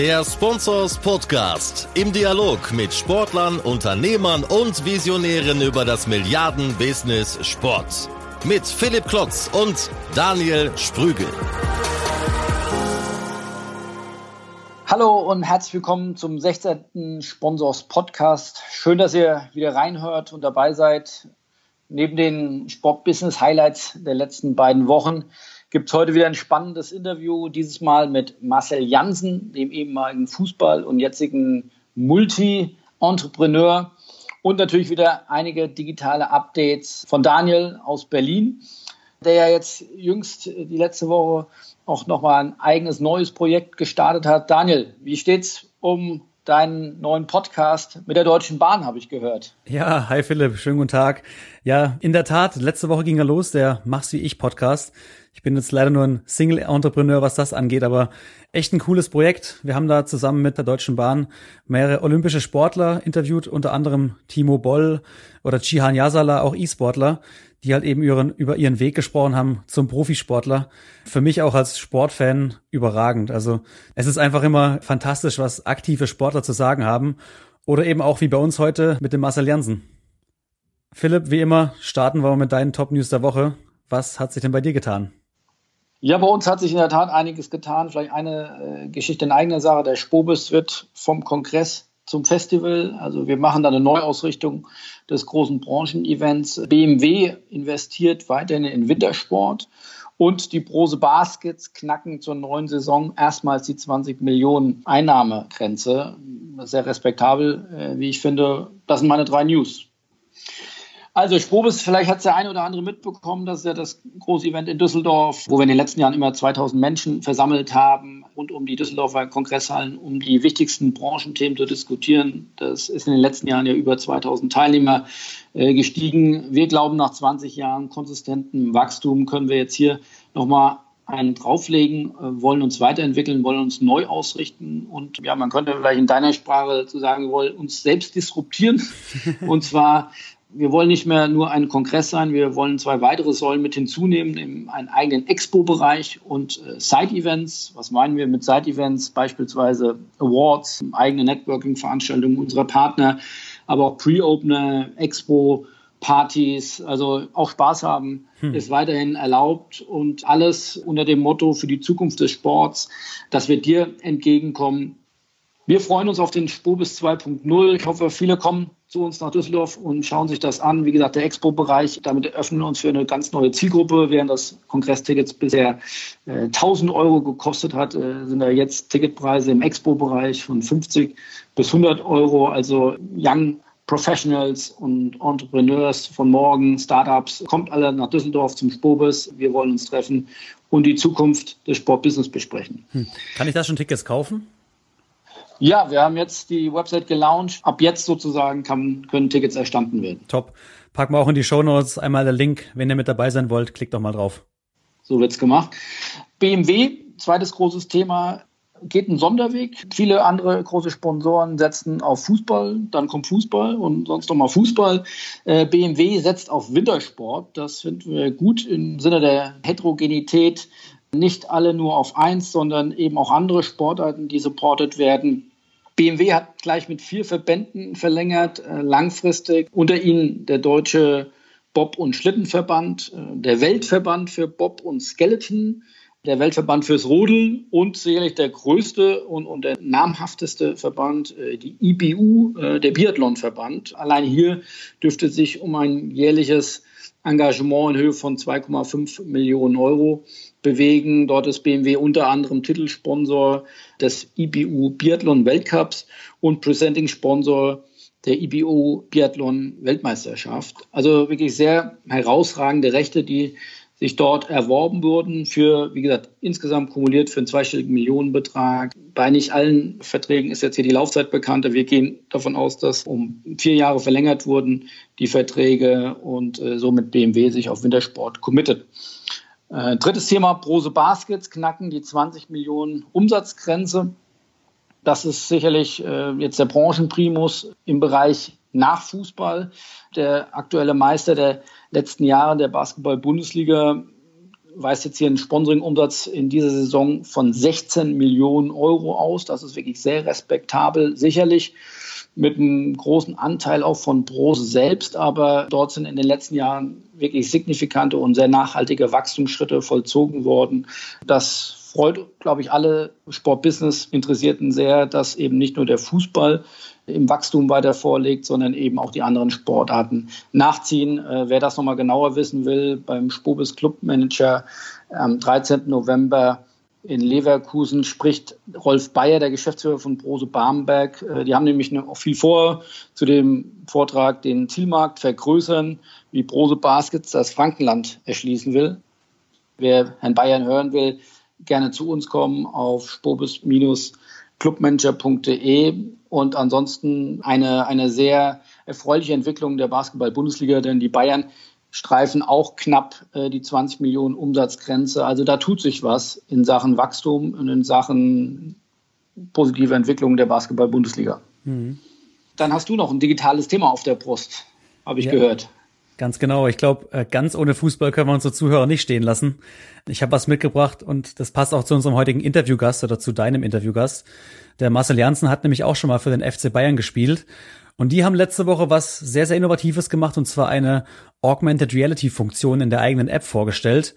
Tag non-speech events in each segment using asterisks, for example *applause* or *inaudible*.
Der Sponsors Podcast im Dialog mit Sportlern, Unternehmern und Visionären über das Milliarden-Business Sport. Mit Philipp Klotz und Daniel Sprügel. Hallo und herzlich willkommen zum 16. Sponsors Podcast. Schön, dass ihr wieder reinhört und dabei seid. Neben den Sportbusiness Highlights der letzten beiden Wochen gibt es heute wieder ein spannendes Interview, dieses Mal mit Marcel Jansen, dem ehemaligen Fußball- und jetzigen Multi-Entrepreneur. Und natürlich wieder einige digitale Updates von Daniel aus Berlin, der ja jetzt jüngst die letzte Woche auch nochmal ein eigenes neues Projekt gestartet hat. Daniel, wie steht's um deinen neuen Podcast mit der Deutschen Bahn, habe ich gehört. Ja, hi Philipp, schönen guten Tag. Ja, in der Tat, letzte Woche ging er los, der Mach's wie ich Podcast. Ich bin jetzt leider nur ein Single-Entrepreneur, was das angeht, aber echt ein cooles Projekt. Wir haben da zusammen mit der Deutschen Bahn mehrere olympische Sportler interviewt, unter anderem Timo Boll oder Chihan Yasala, auch E-Sportler, die halt eben ihren, über ihren Weg gesprochen haben zum Profisportler. Für mich auch als Sportfan überragend. Also es ist einfach immer fantastisch, was aktive Sportler zu sagen haben. Oder eben auch wie bei uns heute mit dem Marcel Jansen. Philipp, wie immer, starten wir mit deinen Top News der Woche. Was hat sich denn bei dir getan? Ja, bei uns hat sich in der Tat einiges getan. Vielleicht eine äh, Geschichte in eigener Sache. Der Spobis wird vom Kongress zum Festival. Also wir machen da eine Neuausrichtung des großen Branchenevents. BMW investiert weiterhin in Wintersport und die Brose Baskets knacken zur neuen Saison erstmals die 20 Millionen Einnahmegrenze. Sehr respektabel, äh, wie ich finde. Das sind meine drei News. Also Sprobis, vielleicht hat es der eine oder andere mitbekommen, das ist ja das große Event in Düsseldorf, wo wir in den letzten Jahren immer 2000 Menschen versammelt haben, rund um die Düsseldorfer Kongresshallen, um die wichtigsten Branchenthemen zu diskutieren. Das ist in den letzten Jahren ja über 2000 Teilnehmer äh, gestiegen. Wir glauben, nach 20 Jahren konsistentem Wachstum können wir jetzt hier nochmal einen drauflegen, äh, wollen uns weiterentwickeln, wollen uns neu ausrichten und ja, man könnte vielleicht in deiner Sprache zu sagen, wir wollen uns selbst disruptieren *laughs* und zwar wir wollen nicht mehr nur ein Kongress sein, wir wollen zwei weitere Säulen mit hinzunehmen, einen eigenen Expo-Bereich und äh, Side-Events. Was meinen wir mit Side-Events? Beispielsweise Awards, eigene Networking-Veranstaltungen unserer Partner, aber auch Pre-Opener, Expo, Partys, also auch Spaß haben hm. ist weiterhin erlaubt und alles unter dem Motto für die Zukunft des Sports, dass wir dir entgegenkommen. Wir freuen uns auf den Spobis 2.0. Ich hoffe, viele kommen zu uns nach Düsseldorf und schauen sich das an. Wie gesagt, der Expo-Bereich, damit öffnen wir uns für eine ganz neue Zielgruppe. Während das Kongresstickets bisher äh, 1000 Euro gekostet hat, äh, sind da jetzt Ticketpreise im Expo-Bereich von 50 bis 100 Euro. Also Young Professionals und Entrepreneurs von morgen, Startups, kommt alle nach Düsseldorf zum Spobis. Wir wollen uns treffen und die Zukunft des Sportbusiness besprechen. Hm. Kann ich da schon Tickets kaufen? Ja, wir haben jetzt die Website gelauncht. Ab jetzt sozusagen kann, können Tickets erstanden werden. Top. Packen wir auch in die Show Notes einmal der Link. Wenn ihr mit dabei sein wollt, klickt doch mal drauf. So wird's gemacht. BMW, zweites großes Thema, geht einen Sonderweg. Viele andere große Sponsoren setzen auf Fußball, dann kommt Fußball und sonst nochmal Fußball. Äh, BMW setzt auf Wintersport. Das finden wir gut im Sinne der Heterogenität. Nicht alle nur auf eins, sondern eben auch andere Sportarten, die supported werden. BMW hat gleich mit vier Verbänden verlängert, äh, langfristig. Unter ihnen der deutsche Bob- und Schlittenverband, äh, der Weltverband für Bob und Skeleton, der Weltverband fürs Rodeln und sicherlich der größte und, und der namhafteste Verband, äh, die IBU, der Biathlonverband. Allein hier dürfte sich um ein jährliches Engagement in Höhe von 2,5 Millionen Euro bewegen. Dort ist BMW unter anderem Titelsponsor des IBU Biathlon Weltcups und Presenting Sponsor der IBU Biathlon Weltmeisterschaft. Also wirklich sehr herausragende Rechte, die sich dort erworben wurden für, wie gesagt, insgesamt kumuliert für einen zweistelligen Millionenbetrag. Bei nicht allen Verträgen ist jetzt hier die Laufzeit bekannt. Wir gehen davon aus, dass um vier Jahre verlängert wurden die Verträge und äh, somit BMW sich auf Wintersport committet. Äh, drittes Thema, Brose Baskets knacken die 20 Millionen Umsatzgrenze. Das ist sicherlich äh, jetzt der Branchenprimus im Bereich Nachfußball. Der aktuelle Meister der letzten Jahre der Basketball-Bundesliga weist jetzt hier einen Sponsoring-Umsatz in dieser Saison von 16 Millionen Euro aus. Das ist wirklich sehr respektabel. Sicherlich mit einem großen Anteil auch von Brose selbst, aber dort sind in den letzten Jahren wirklich signifikante und sehr nachhaltige Wachstumsschritte vollzogen worden. Das freut, glaube ich, alle Sportbusiness-Interessierten sehr, dass eben nicht nur der Fußball im Wachstum weiter vorlegt, sondern eben auch die anderen Sportarten nachziehen. Äh, wer das nochmal genauer wissen will, beim Spobis Clubmanager am 13. November in Leverkusen spricht Rolf Bayer, der Geschäftsführer von Brose Barmberg. Äh, die haben nämlich noch viel vor zu dem Vortrag, den Zielmarkt vergrößern, wie Brose Baskets das Frankenland erschließen will. Wer Herrn Bayern hören will, gerne zu uns kommen auf spobis-clubmanager.de und ansonsten eine, eine sehr erfreuliche Entwicklung der Basketball-Bundesliga, denn die Bayern streifen auch knapp äh, die 20 Millionen Umsatzgrenze. Also da tut sich was in Sachen Wachstum und in Sachen positive Entwicklung der Basketball-Bundesliga. Mhm. Dann hast du noch ein digitales Thema auf der Brust, habe ich ja. gehört. Ganz genau. Ich glaube, äh, ganz ohne Fußball können wir unsere Zuhörer nicht stehen lassen. Ich habe was mitgebracht und das passt auch zu unserem heutigen Interviewgast oder zu deinem Interviewgast. Der Marcel Janssen hat nämlich auch schon mal für den FC Bayern gespielt. Und die haben letzte Woche was sehr, sehr Innovatives gemacht und zwar eine Augmented Reality Funktion in der eigenen App vorgestellt.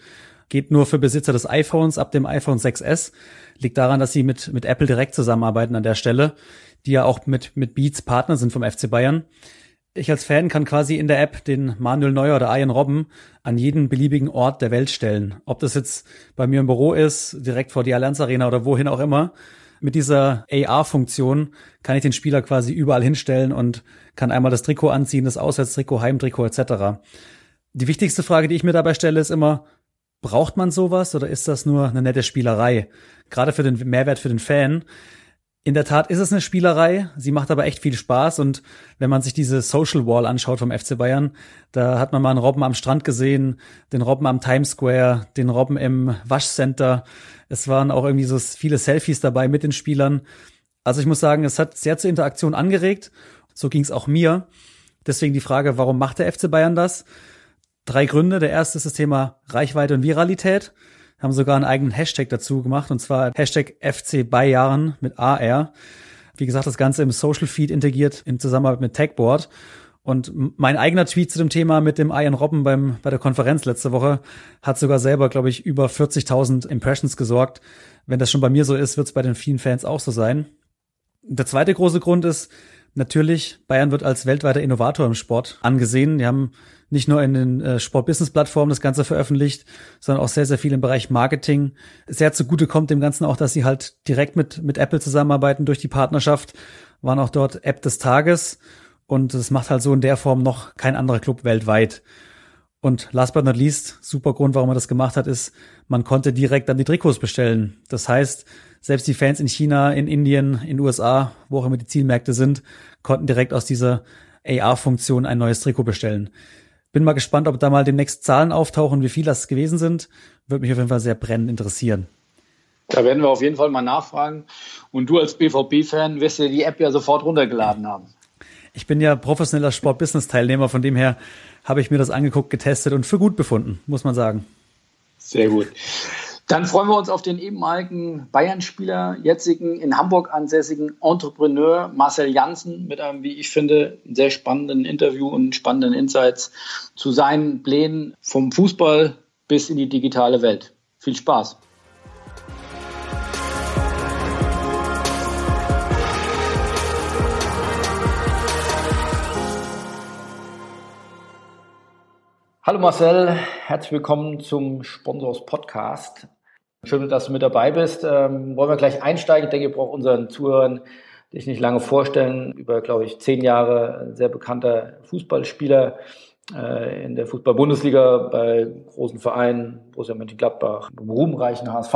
Geht nur für Besitzer des iPhones ab dem iPhone 6S. Liegt daran, dass sie mit, mit Apple direkt zusammenarbeiten an der Stelle, die ja auch mit, mit Beats Partner sind vom FC Bayern. Ich als Fan kann quasi in der App den Manuel Neuer oder Ian Robben an jeden beliebigen Ort der Welt stellen. Ob das jetzt bei mir im Büro ist, direkt vor die Allianz Arena oder wohin auch immer. Mit dieser AR-Funktion kann ich den Spieler quasi überall hinstellen und kann einmal das Trikot anziehen, das Auswärtstrikot, Heimtrikot etc. Die wichtigste Frage, die ich mir dabei stelle, ist immer, braucht man sowas oder ist das nur eine nette Spielerei? Gerade für den Mehrwert für den Fan in der Tat ist es eine Spielerei, sie macht aber echt viel Spaß und wenn man sich diese Social Wall anschaut vom FC Bayern, da hat man mal einen Robben am Strand gesehen, den Robben am Times Square, den Robben im Waschcenter. Es waren auch irgendwie so viele Selfies dabei mit den Spielern. Also ich muss sagen, es hat sehr zur Interaktion angeregt. So ging es auch mir. Deswegen die Frage, warum macht der FC Bayern das? Drei Gründe. Der erste ist das Thema Reichweite und Viralität haben sogar einen eigenen Hashtag dazu gemacht und zwar Hashtag FC Bayern mit AR. Wie gesagt, das Ganze im Social Feed integriert in Zusammenarbeit mit Tagboard. Und mein eigener Tweet zu dem Thema mit dem Ian Robben beim, bei der Konferenz letzte Woche hat sogar selber, glaube ich, über 40.000 Impressions gesorgt. Wenn das schon bei mir so ist, wird es bei den vielen Fans auch so sein. Der zweite große Grund ist, natürlich, Bayern wird als weltweiter Innovator im Sport angesehen. Die haben nicht nur in den äh, Sport-Business-Plattformen das Ganze veröffentlicht, sondern auch sehr, sehr viel im Bereich Marketing. Sehr zugute kommt dem Ganzen auch, dass sie halt direkt mit, mit Apple zusammenarbeiten durch die Partnerschaft, waren auch dort App des Tages und das macht halt so in der Form noch kein anderer Club weltweit. Und last but not least, super Grund, warum man das gemacht hat, ist, man konnte direkt dann die Trikots bestellen. Das heißt, selbst die Fans in China, in Indien, in USA, wo auch immer die Zielmärkte sind, konnten direkt aus dieser AR-Funktion ein neues Trikot bestellen. Bin mal gespannt, ob da mal demnächst Zahlen auftauchen, wie viel das gewesen sind. Würde mich auf jeden Fall sehr brennend interessieren. Da werden wir auf jeden Fall mal nachfragen. Und du als BVB-Fan wirst dir die App ja sofort runtergeladen haben. Ich bin ja professioneller Sport-Business-Teilnehmer, von dem her habe ich mir das angeguckt, getestet und für gut befunden, muss man sagen. Sehr gut. Dann freuen wir uns auf den ehemaligen Bayern-Spieler, jetzigen in Hamburg ansässigen Entrepreneur Marcel Janssen mit einem, wie ich finde, sehr spannenden Interview und spannenden Insights zu seinen Plänen vom Fußball bis in die digitale Welt. Viel Spaß! Hallo Marcel, herzlich willkommen zum Sponsors Podcast. Schön, dass du mit dabei bist. Ähm, wollen wir gleich einsteigen? Ich denke, ich brauche unseren Zuhörern dich nicht lange vorstellen. Über, glaube ich, zehn Jahre sehr bekannter Fußballspieler, äh, in der Fußball-Bundesliga bei großen Vereinen, Borussia Mönchengladbach, im ruhmreichen HSV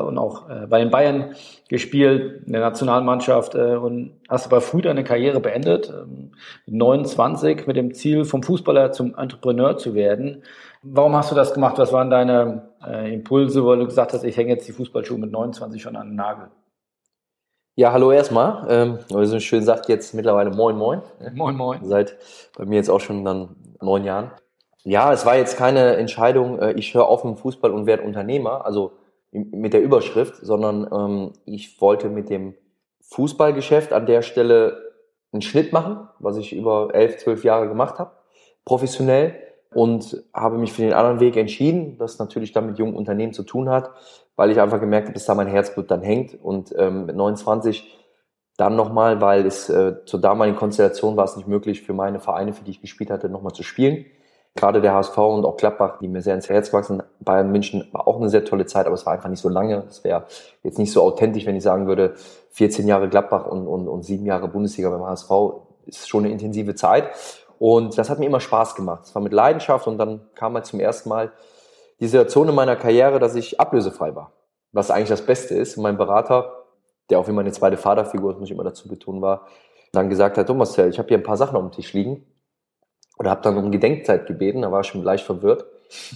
und auch äh, bei den Bayern gespielt, in der Nationalmannschaft äh, und hast aber früh deine Karriere beendet, ähm, 29 mit dem Ziel, vom Fußballer zum Entrepreneur zu werden. Warum hast du das gemacht? Was waren deine äh, Impulse, weil du gesagt hast, ich hänge jetzt die Fußballschuhe mit 29 schon an den Nagel? Ja, hallo erstmal. Ähm, wie so schön sagt jetzt mittlerweile Moin Moin. Moin Moin. Seit bei mir jetzt auch schon dann neun Jahren. Ja, es war jetzt keine Entscheidung, äh, ich höre auf mit dem Fußball und werde Unternehmer, also mit der Überschrift, sondern ähm, ich wollte mit dem Fußballgeschäft an der Stelle einen Schnitt machen, was ich über elf, zwölf Jahre gemacht habe, professionell und habe mich für den anderen Weg entschieden, das natürlich dann mit jungen Unternehmen zu tun hat, weil ich einfach gemerkt habe, dass da mein Herzblut dann hängt und ähm, mit 29 dann nochmal, weil es äh, zur damaligen Konstellation war es nicht möglich für meine Vereine, für die ich gespielt hatte, nochmal zu spielen. Gerade der HSV und auch Gladbach, die mir sehr ins Herz wachsen. Bayern München war auch eine sehr tolle Zeit, aber es war einfach nicht so lange. Es wäre jetzt nicht so authentisch, wenn ich sagen würde, 14 Jahre Gladbach und, und, und sieben Jahre Bundesliga beim HSV ist schon eine intensive Zeit. Und das hat mir immer Spaß gemacht. Es war mit Leidenschaft und dann kam halt zum ersten Mal die Situation in meiner Karriere, dass ich ablösefrei war. Was eigentlich das Beste ist. Und mein Berater der auch wie meine zweite Vaterfigur, muss ich immer dazu betonen, war, dann gesagt hat, Thomas, ich habe hier ein paar Sachen auf dem Tisch liegen. Oder habe dann um Gedenkzeit gebeten, da war ich schon leicht verwirrt.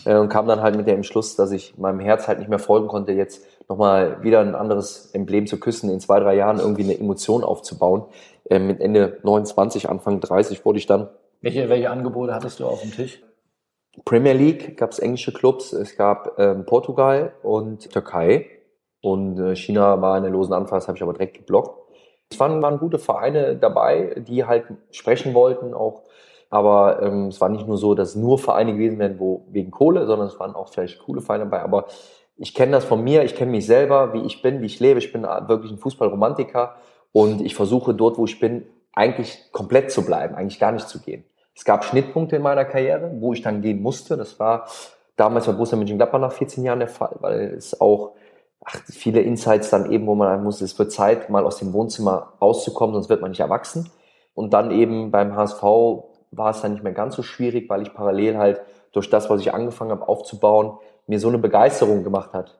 Äh, und kam dann halt mit dem Entschluss, dass ich meinem Herz halt nicht mehr folgen konnte, jetzt nochmal wieder ein anderes Emblem zu küssen, in zwei, drei Jahren irgendwie eine Emotion aufzubauen. Äh, mit Ende 29, Anfang 30 wurde ich dann. Welche, welche Angebote hattest du auf dem Tisch? Premier League gab es englische Clubs, es gab ähm, Portugal und Türkei. Und äh, China war in der losen Anfrage, das habe ich aber direkt geblockt. Es waren, waren gute Vereine dabei, die halt sprechen wollten auch. Aber ähm, es war nicht nur so, dass nur Vereine gewesen wären, wo wegen Kohle, sondern es waren auch vielleicht coole Vereine dabei. Aber ich kenne das von mir, ich kenne mich selber, wie ich bin, wie ich lebe. Ich bin wirklich ein Fußballromantiker und ich versuche dort, wo ich bin, eigentlich komplett zu bleiben, eigentlich gar nicht zu gehen. Es gab Schnittpunkte in meiner Karriere, wo ich dann gehen musste. Das war damals bei Borussia Mönchengladbach nach 14 Jahren der Fall, weil es auch ach, viele Insights dann eben, wo man sagen muss, es wird Zeit, mal aus dem Wohnzimmer rauszukommen, sonst wird man nicht erwachsen. Und dann eben beim HSV war es dann nicht mehr ganz so schwierig, weil ich parallel halt durch das, was ich angefangen habe aufzubauen, mir so eine Begeisterung gemacht hat.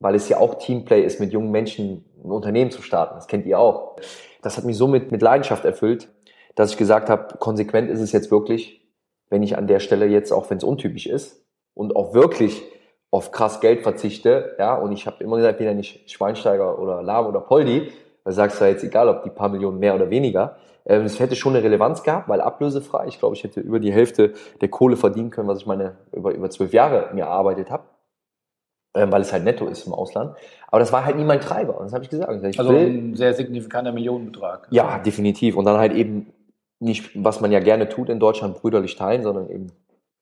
Weil es ja auch Teamplay ist, mit jungen Menschen ein Unternehmen zu starten. Das kennt ihr auch. Das hat mich so mit, mit Leidenschaft erfüllt, dass ich gesagt habe, konsequent ist es jetzt wirklich, wenn ich an der Stelle jetzt, auch wenn es untypisch ist, und auch wirklich auf krass Geld verzichte, ja, und ich habe immer gesagt, bin ja nicht Schweinsteiger oder Lahm oder Poldi, da sagst du ja jetzt egal, ob die paar Millionen mehr oder weniger. Ähm, es hätte schon eine Relevanz gehabt, weil ablösefrei. Ich glaube, ich hätte über die Hälfte der Kohle verdienen können, was ich meine über über zwölf Jahre mir erarbeitet habe, ähm, weil es halt netto ist im Ausland. Aber das war halt nie mein Treiber. Und das habe ich gesagt. Ich also will, ein sehr signifikanter Millionenbetrag. Ja, definitiv. Und dann halt eben nicht, was man ja gerne tut in Deutschland, brüderlich teilen, sondern eben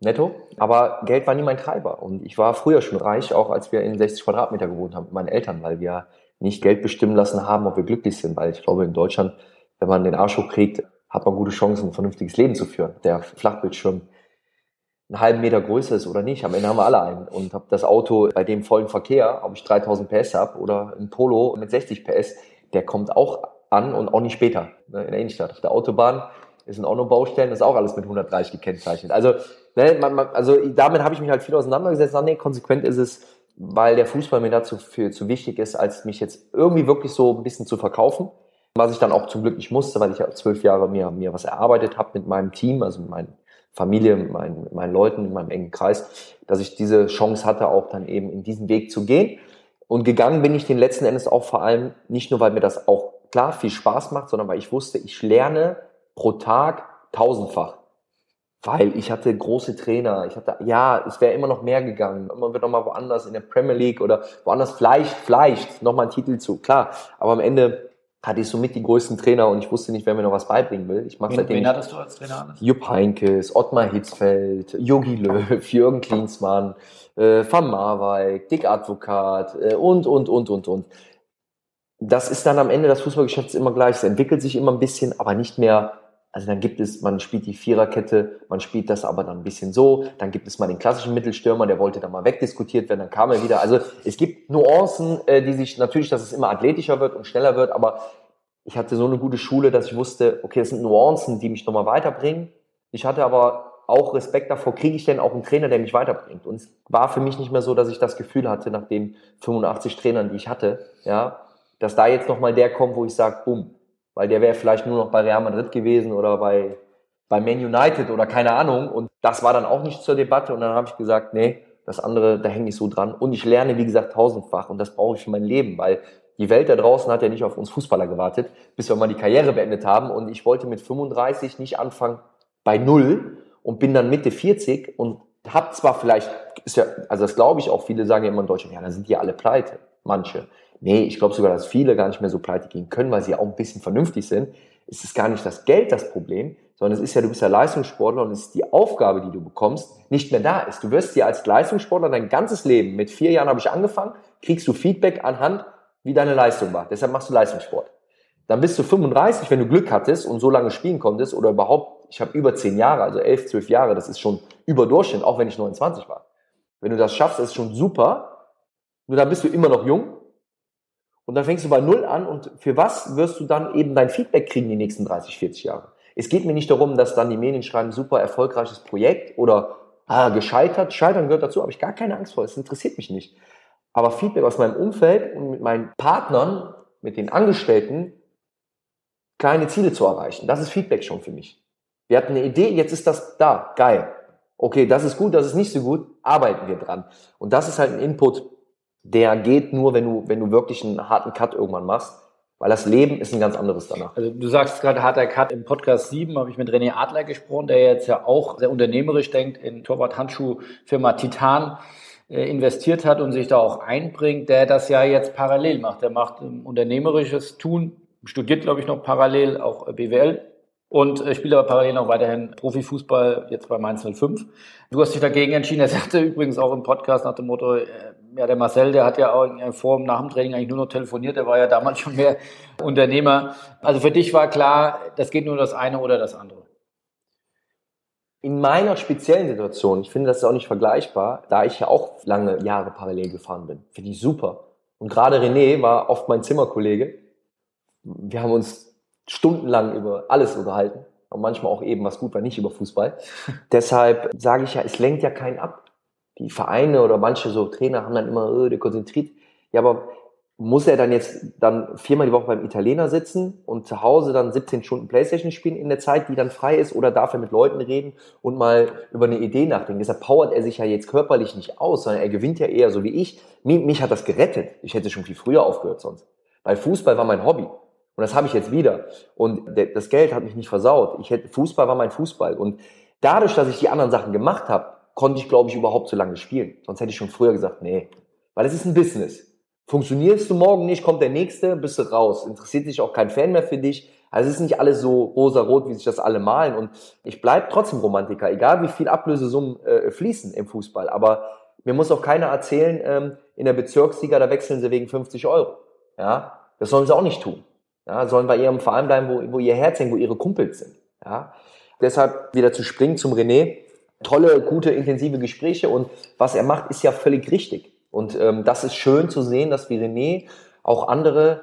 netto. Aber Geld war nie mein Treiber. Und ich war früher schon reich, auch als wir in 60 Quadratmeter gewohnt haben mit meinen Eltern, weil wir nicht Geld bestimmen lassen haben, ob wir glücklich sind. Weil ich glaube, in Deutschland, wenn man den Arsch hochkriegt, hat man gute Chancen, ein vernünftiges Leben zu führen. Der Flachbildschirm einen halben Meter größer ist oder nicht. Am Ende haben wir alle einen. Und habe das Auto bei dem vollen Verkehr, ob ich 3000 PS habe oder ein Polo mit 60 PS, der kommt auch an und auch nicht später ne, in der Innenstadt. Auf der Autobahn ist sind auch nur Baustellen, das ist auch alles mit 130 gekennzeichnet. Also ne, man, man, also damit habe ich mich halt viel auseinandergesetzt. nee, konsequent ist es, weil der Fußball mir dazu viel zu wichtig ist, als mich jetzt irgendwie wirklich so ein bisschen zu verkaufen. Was ich dann auch zum Glück nicht musste, weil ich ja zwölf Jahre mir, mir was erarbeitet habe mit meinem Team, also mit meiner Familie, meinen, mit meinen Leuten, in meinem engen Kreis, dass ich diese Chance hatte, auch dann eben in diesen Weg zu gehen. Und gegangen bin ich den letzten Endes auch vor allem nicht nur, weil mir das auch klar viel Spaß macht, sondern weil ich wusste, ich lerne pro Tag tausendfach weil ich hatte große Trainer. Ich hatte, ja, es wäre immer noch mehr gegangen. Man wird noch mal woanders in der Premier League oder woanders vielleicht, vielleicht noch mal einen Titel zu. Klar, aber am Ende hatte ich somit die größten Trainer und ich wusste nicht, wer mir noch was beibringen will. Ich mache seitdem. Wen hattest du als Trainer alles? Jupp Heinkes, Ottmar Hitzfeld, Jogi Löw, Jürgen Klinsmann, äh, Van Marwijk, Dick Advokat äh, und, und, und, und, und. Das ist dann am Ende das Fußballgeschäft immer gleich. Es entwickelt sich immer ein bisschen, aber nicht mehr also dann gibt es, man spielt die Viererkette, man spielt das aber dann ein bisschen so, dann gibt es mal den klassischen Mittelstürmer, der wollte dann mal wegdiskutiert werden, dann kam er wieder. Also es gibt Nuancen, äh, die sich natürlich, dass es immer athletischer wird und schneller wird, aber ich hatte so eine gute Schule, dass ich wusste, okay, das sind Nuancen, die mich nochmal weiterbringen. Ich hatte aber auch Respekt davor, kriege ich denn auch einen Trainer, der mich weiterbringt? Und es war für mich nicht mehr so, dass ich das Gefühl hatte, nach den 85 Trainern, die ich hatte, ja, dass da jetzt nochmal der kommt, wo ich sage, bumm, weil der wäre vielleicht nur noch bei Real Madrid gewesen oder bei, bei Man United oder keine Ahnung. Und das war dann auch nicht zur Debatte. Und dann habe ich gesagt, nee, das andere, da hänge ich so dran. Und ich lerne, wie gesagt, tausendfach. Und das brauche ich für mein Leben, weil die Welt da draußen hat ja nicht auf uns Fußballer gewartet, bis wir mal die Karriere beendet haben. Und ich wollte mit 35 nicht anfangen bei Null und bin dann Mitte 40 und hab zwar vielleicht, ist ja, also das glaube ich auch, viele sagen ja immer in Deutschland, ja, dann sind die alle pleite, manche. Nee, ich glaube sogar, dass viele gar nicht mehr so pleite gehen können, weil sie auch ein bisschen vernünftig sind. Es ist gar nicht das Geld das Problem, sondern es ist ja, du bist ja Leistungssportler und es ist die Aufgabe, die du bekommst, nicht mehr da ist. Du wirst dir als Leistungssportler dein ganzes Leben, mit vier Jahren habe ich angefangen, kriegst du Feedback anhand, wie deine Leistung war. Deshalb machst du Leistungssport. Dann bist du 35, wenn du Glück hattest und so lange spielen konntest oder überhaupt, ich habe über zehn Jahre, also elf, zwölf Jahre, das ist schon über auch wenn ich 29 war. Wenn du das schaffst, ist schon super. Nur dann bist du immer noch jung. Und dann fängst du bei Null an und für was wirst du dann eben dein Feedback kriegen die nächsten 30, 40 Jahre? Es geht mir nicht darum, dass dann die Medien schreiben, super erfolgreiches Projekt oder ah, gescheitert. Scheitern gehört dazu, habe ich gar keine Angst vor. Es interessiert mich nicht. Aber Feedback aus meinem Umfeld und mit meinen Partnern, mit den Angestellten, kleine Ziele zu erreichen. Das ist Feedback schon für mich. Wir hatten eine Idee, jetzt ist das da, geil. Okay, das ist gut, das ist nicht so gut, arbeiten wir dran. Und das ist halt ein Input, der geht nur, wenn du, wenn du wirklich einen harten Cut irgendwann machst. Weil das Leben ist ein ganz anderes danach. Also du sagst gerade harter Cut. Im Podcast 7 habe ich mit René Adler gesprochen, der jetzt ja auch sehr unternehmerisch denkt, in Torwart-Handschuh-Firma Titan äh, investiert hat und sich da auch einbringt, der das ja jetzt parallel macht. Der macht ein unternehmerisches Tun, studiert, glaube ich, noch parallel auch BWL und äh, spielt aber parallel noch weiterhin Profifußball, jetzt bei Mainz 05. Du hast dich dagegen entschieden. Er sagte übrigens auch im Podcast nach dem Motto, äh, ja, der Marcel, der hat ja auch vor und nach dem Training eigentlich nur noch telefoniert, der war ja damals *laughs* schon mehr Unternehmer. Also für dich war klar, das geht nur das eine oder das andere. In meiner speziellen Situation, ich finde das ist auch nicht vergleichbar, da ich ja auch lange Jahre parallel gefahren bin, finde ich super. Und gerade René war oft mein Zimmerkollege. Wir haben uns stundenlang über alles unterhalten und manchmal auch eben was gut war, nicht über Fußball. *laughs* Deshalb sage ich ja, es lenkt ja keinen ab die Vereine oder manche so Trainer haben dann immer, oh, der konzentriert. Ja, aber muss er dann jetzt dann viermal die Woche beim Italiener sitzen und zu Hause dann 17 Stunden Playstation spielen in der Zeit, die dann frei ist, oder darf er mit Leuten reden und mal über eine Idee nachdenken? Deshalb powert er sich ja jetzt körperlich nicht aus, sondern er gewinnt ja eher so wie ich. Mich, mich hat das gerettet. Ich hätte schon viel früher aufgehört sonst. Weil Fußball war mein Hobby. Und das habe ich jetzt wieder. Und das Geld hat mich nicht versaut. Ich hätte, Fußball war mein Fußball. Und dadurch, dass ich die anderen Sachen gemacht habe, konnte ich, glaube ich, überhaupt so lange spielen. Sonst hätte ich schon früher gesagt, nee. Weil es ist ein Business. Funktionierst du morgen nicht, kommt der nächste, bist du raus. Interessiert sich auch kein Fan mehr für dich. Also es ist nicht alles so rosa-rot, wie sich das alle malen. Und ich bleib trotzdem Romantiker, egal wie viel Ablösesummen äh, fließen im Fußball. Aber mir muss auch keiner erzählen, ähm, in der Bezirksliga, da wechseln sie wegen 50 Euro. Ja, das sollen sie auch nicht tun. Ja, sollen bei ihrem Verein bleiben, wo, wo ihr Herz hängt, wo ihre Kumpels sind. Ja, deshalb wieder zu springen zum René tolle, gute, intensive Gespräche und was er macht, ist ja völlig richtig. Und ähm, das ist schön zu sehen, dass wie René auch andere,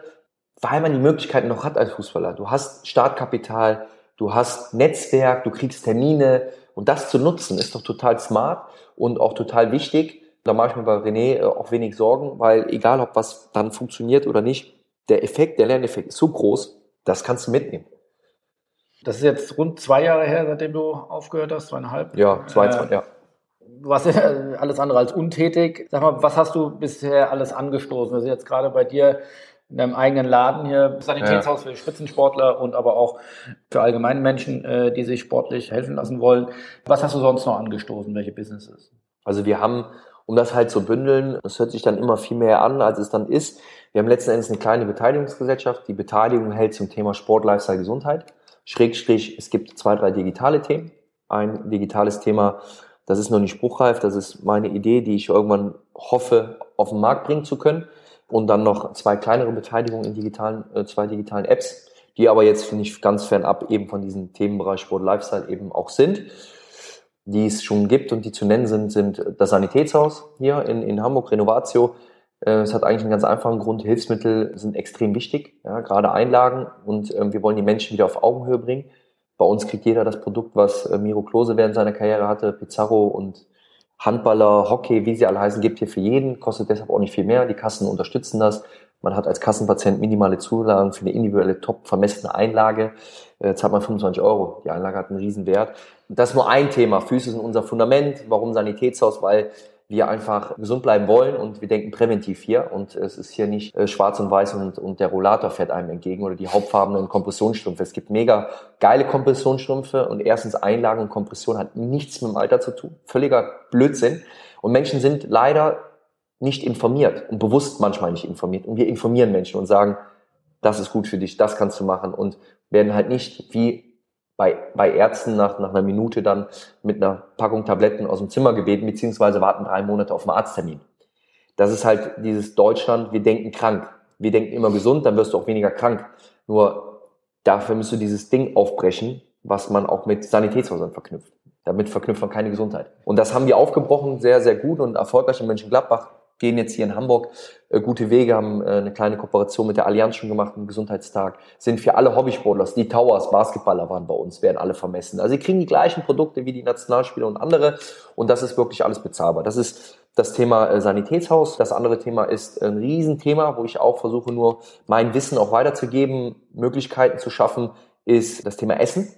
weil man die Möglichkeiten noch hat als Fußballer. Du hast Startkapital, du hast Netzwerk, du kriegst Termine und das zu nutzen ist doch total smart und auch total wichtig. Da mache ich mir bei René äh, auch wenig Sorgen, weil egal ob was dann funktioniert oder nicht, der Effekt, der Lerneffekt ist so groß, das kannst du mitnehmen. Das ist jetzt rund zwei Jahre her, seitdem du aufgehört hast, zweieinhalb. Ja, zwei, äh, zwei, ja. Du warst ja alles andere als untätig. Sag mal, was hast du bisher alles angestoßen? Wir sind jetzt gerade bei dir in deinem eigenen Laden hier, Sanitätshaus ja. für Spitzensportler und aber auch für allgemeine Menschen, äh, die sich sportlich helfen lassen wollen. Was hast du sonst noch angestoßen? Welche Businesses? Also wir haben, um das halt zu bündeln, es hört sich dann immer viel mehr an, als es dann ist. Wir haben letzten Endes eine kleine Beteiligungsgesellschaft. Die Beteiligung hält zum Thema Sport, Lifestyle, Gesundheit. Schrägstrich, es gibt zwei, drei digitale Themen. Ein digitales Thema, das ist noch nicht spruchreif, das ist meine Idee, die ich irgendwann hoffe, auf den Markt bringen zu können. Und dann noch zwei kleinere Beteiligungen in digitalen, äh, zwei digitalen Apps, die aber jetzt nicht ganz fernab eben von diesem Themenbereich Sport Lifestyle eben auch sind, die es schon gibt und die zu nennen sind, sind das Sanitätshaus hier in, in Hamburg, Renovatio, es hat eigentlich einen ganz einfachen Grund. Hilfsmittel sind extrem wichtig, ja, gerade Einlagen. Und ähm, wir wollen die Menschen wieder auf Augenhöhe bringen. Bei uns kriegt jeder das Produkt, was äh, Miro Klose während seiner Karriere hatte. Pizarro und Handballer, Hockey, wie sie alle heißen, gibt hier für jeden. Kostet deshalb auch nicht viel mehr. Die Kassen unterstützen das. Man hat als Kassenpatient minimale Zulagen für eine individuelle, top vermessene Einlage. Äh, zahlt man 25 Euro. Die Einlage hat einen riesen Wert. Das ist nur ein Thema. Füße sind unser Fundament. Warum Sanitätshaus? Weil wir einfach gesund bleiben wollen und wir denken präventiv hier und es ist hier nicht äh, schwarz und weiß und, und der Rollator fährt einem entgegen oder die hauptfarbenen Kompressionsstrümpfe. Es gibt mega geile Kompressionsstrümpfe und erstens Einlagen und Kompression hat nichts mit dem Alter zu tun. Völliger Blödsinn. Und Menschen sind leider nicht informiert und bewusst manchmal nicht informiert. Und wir informieren Menschen und sagen, das ist gut für dich, das kannst du machen und werden halt nicht wie bei, bei Ärzten nach, nach einer Minute dann mit einer Packung Tabletten aus dem Zimmer gebeten, beziehungsweise warten drei Monate auf einen Arzttermin. Das ist halt dieses Deutschland, wir denken krank. Wir denken immer gesund, dann wirst du auch weniger krank. Nur dafür musst du dieses Ding aufbrechen, was man auch mit Sanitätshäusern verknüpft. Damit verknüpft man keine Gesundheit. Und das haben wir aufgebrochen, sehr, sehr gut und erfolgreich in Mönchengladbach gehen jetzt hier in Hamburg äh, gute Wege, haben äh, eine kleine Kooperation mit der Allianz schon gemacht, einen Gesundheitstag, sind für alle Hobbysportler, die Towers, Basketballer waren bei uns, werden alle vermessen. Also sie kriegen die gleichen Produkte wie die Nationalspieler und andere und das ist wirklich alles bezahlbar. Das ist das Thema äh, Sanitätshaus. Das andere Thema ist ein Riesenthema, wo ich auch versuche, nur mein Wissen auch weiterzugeben, Möglichkeiten zu schaffen, ist das Thema Essen.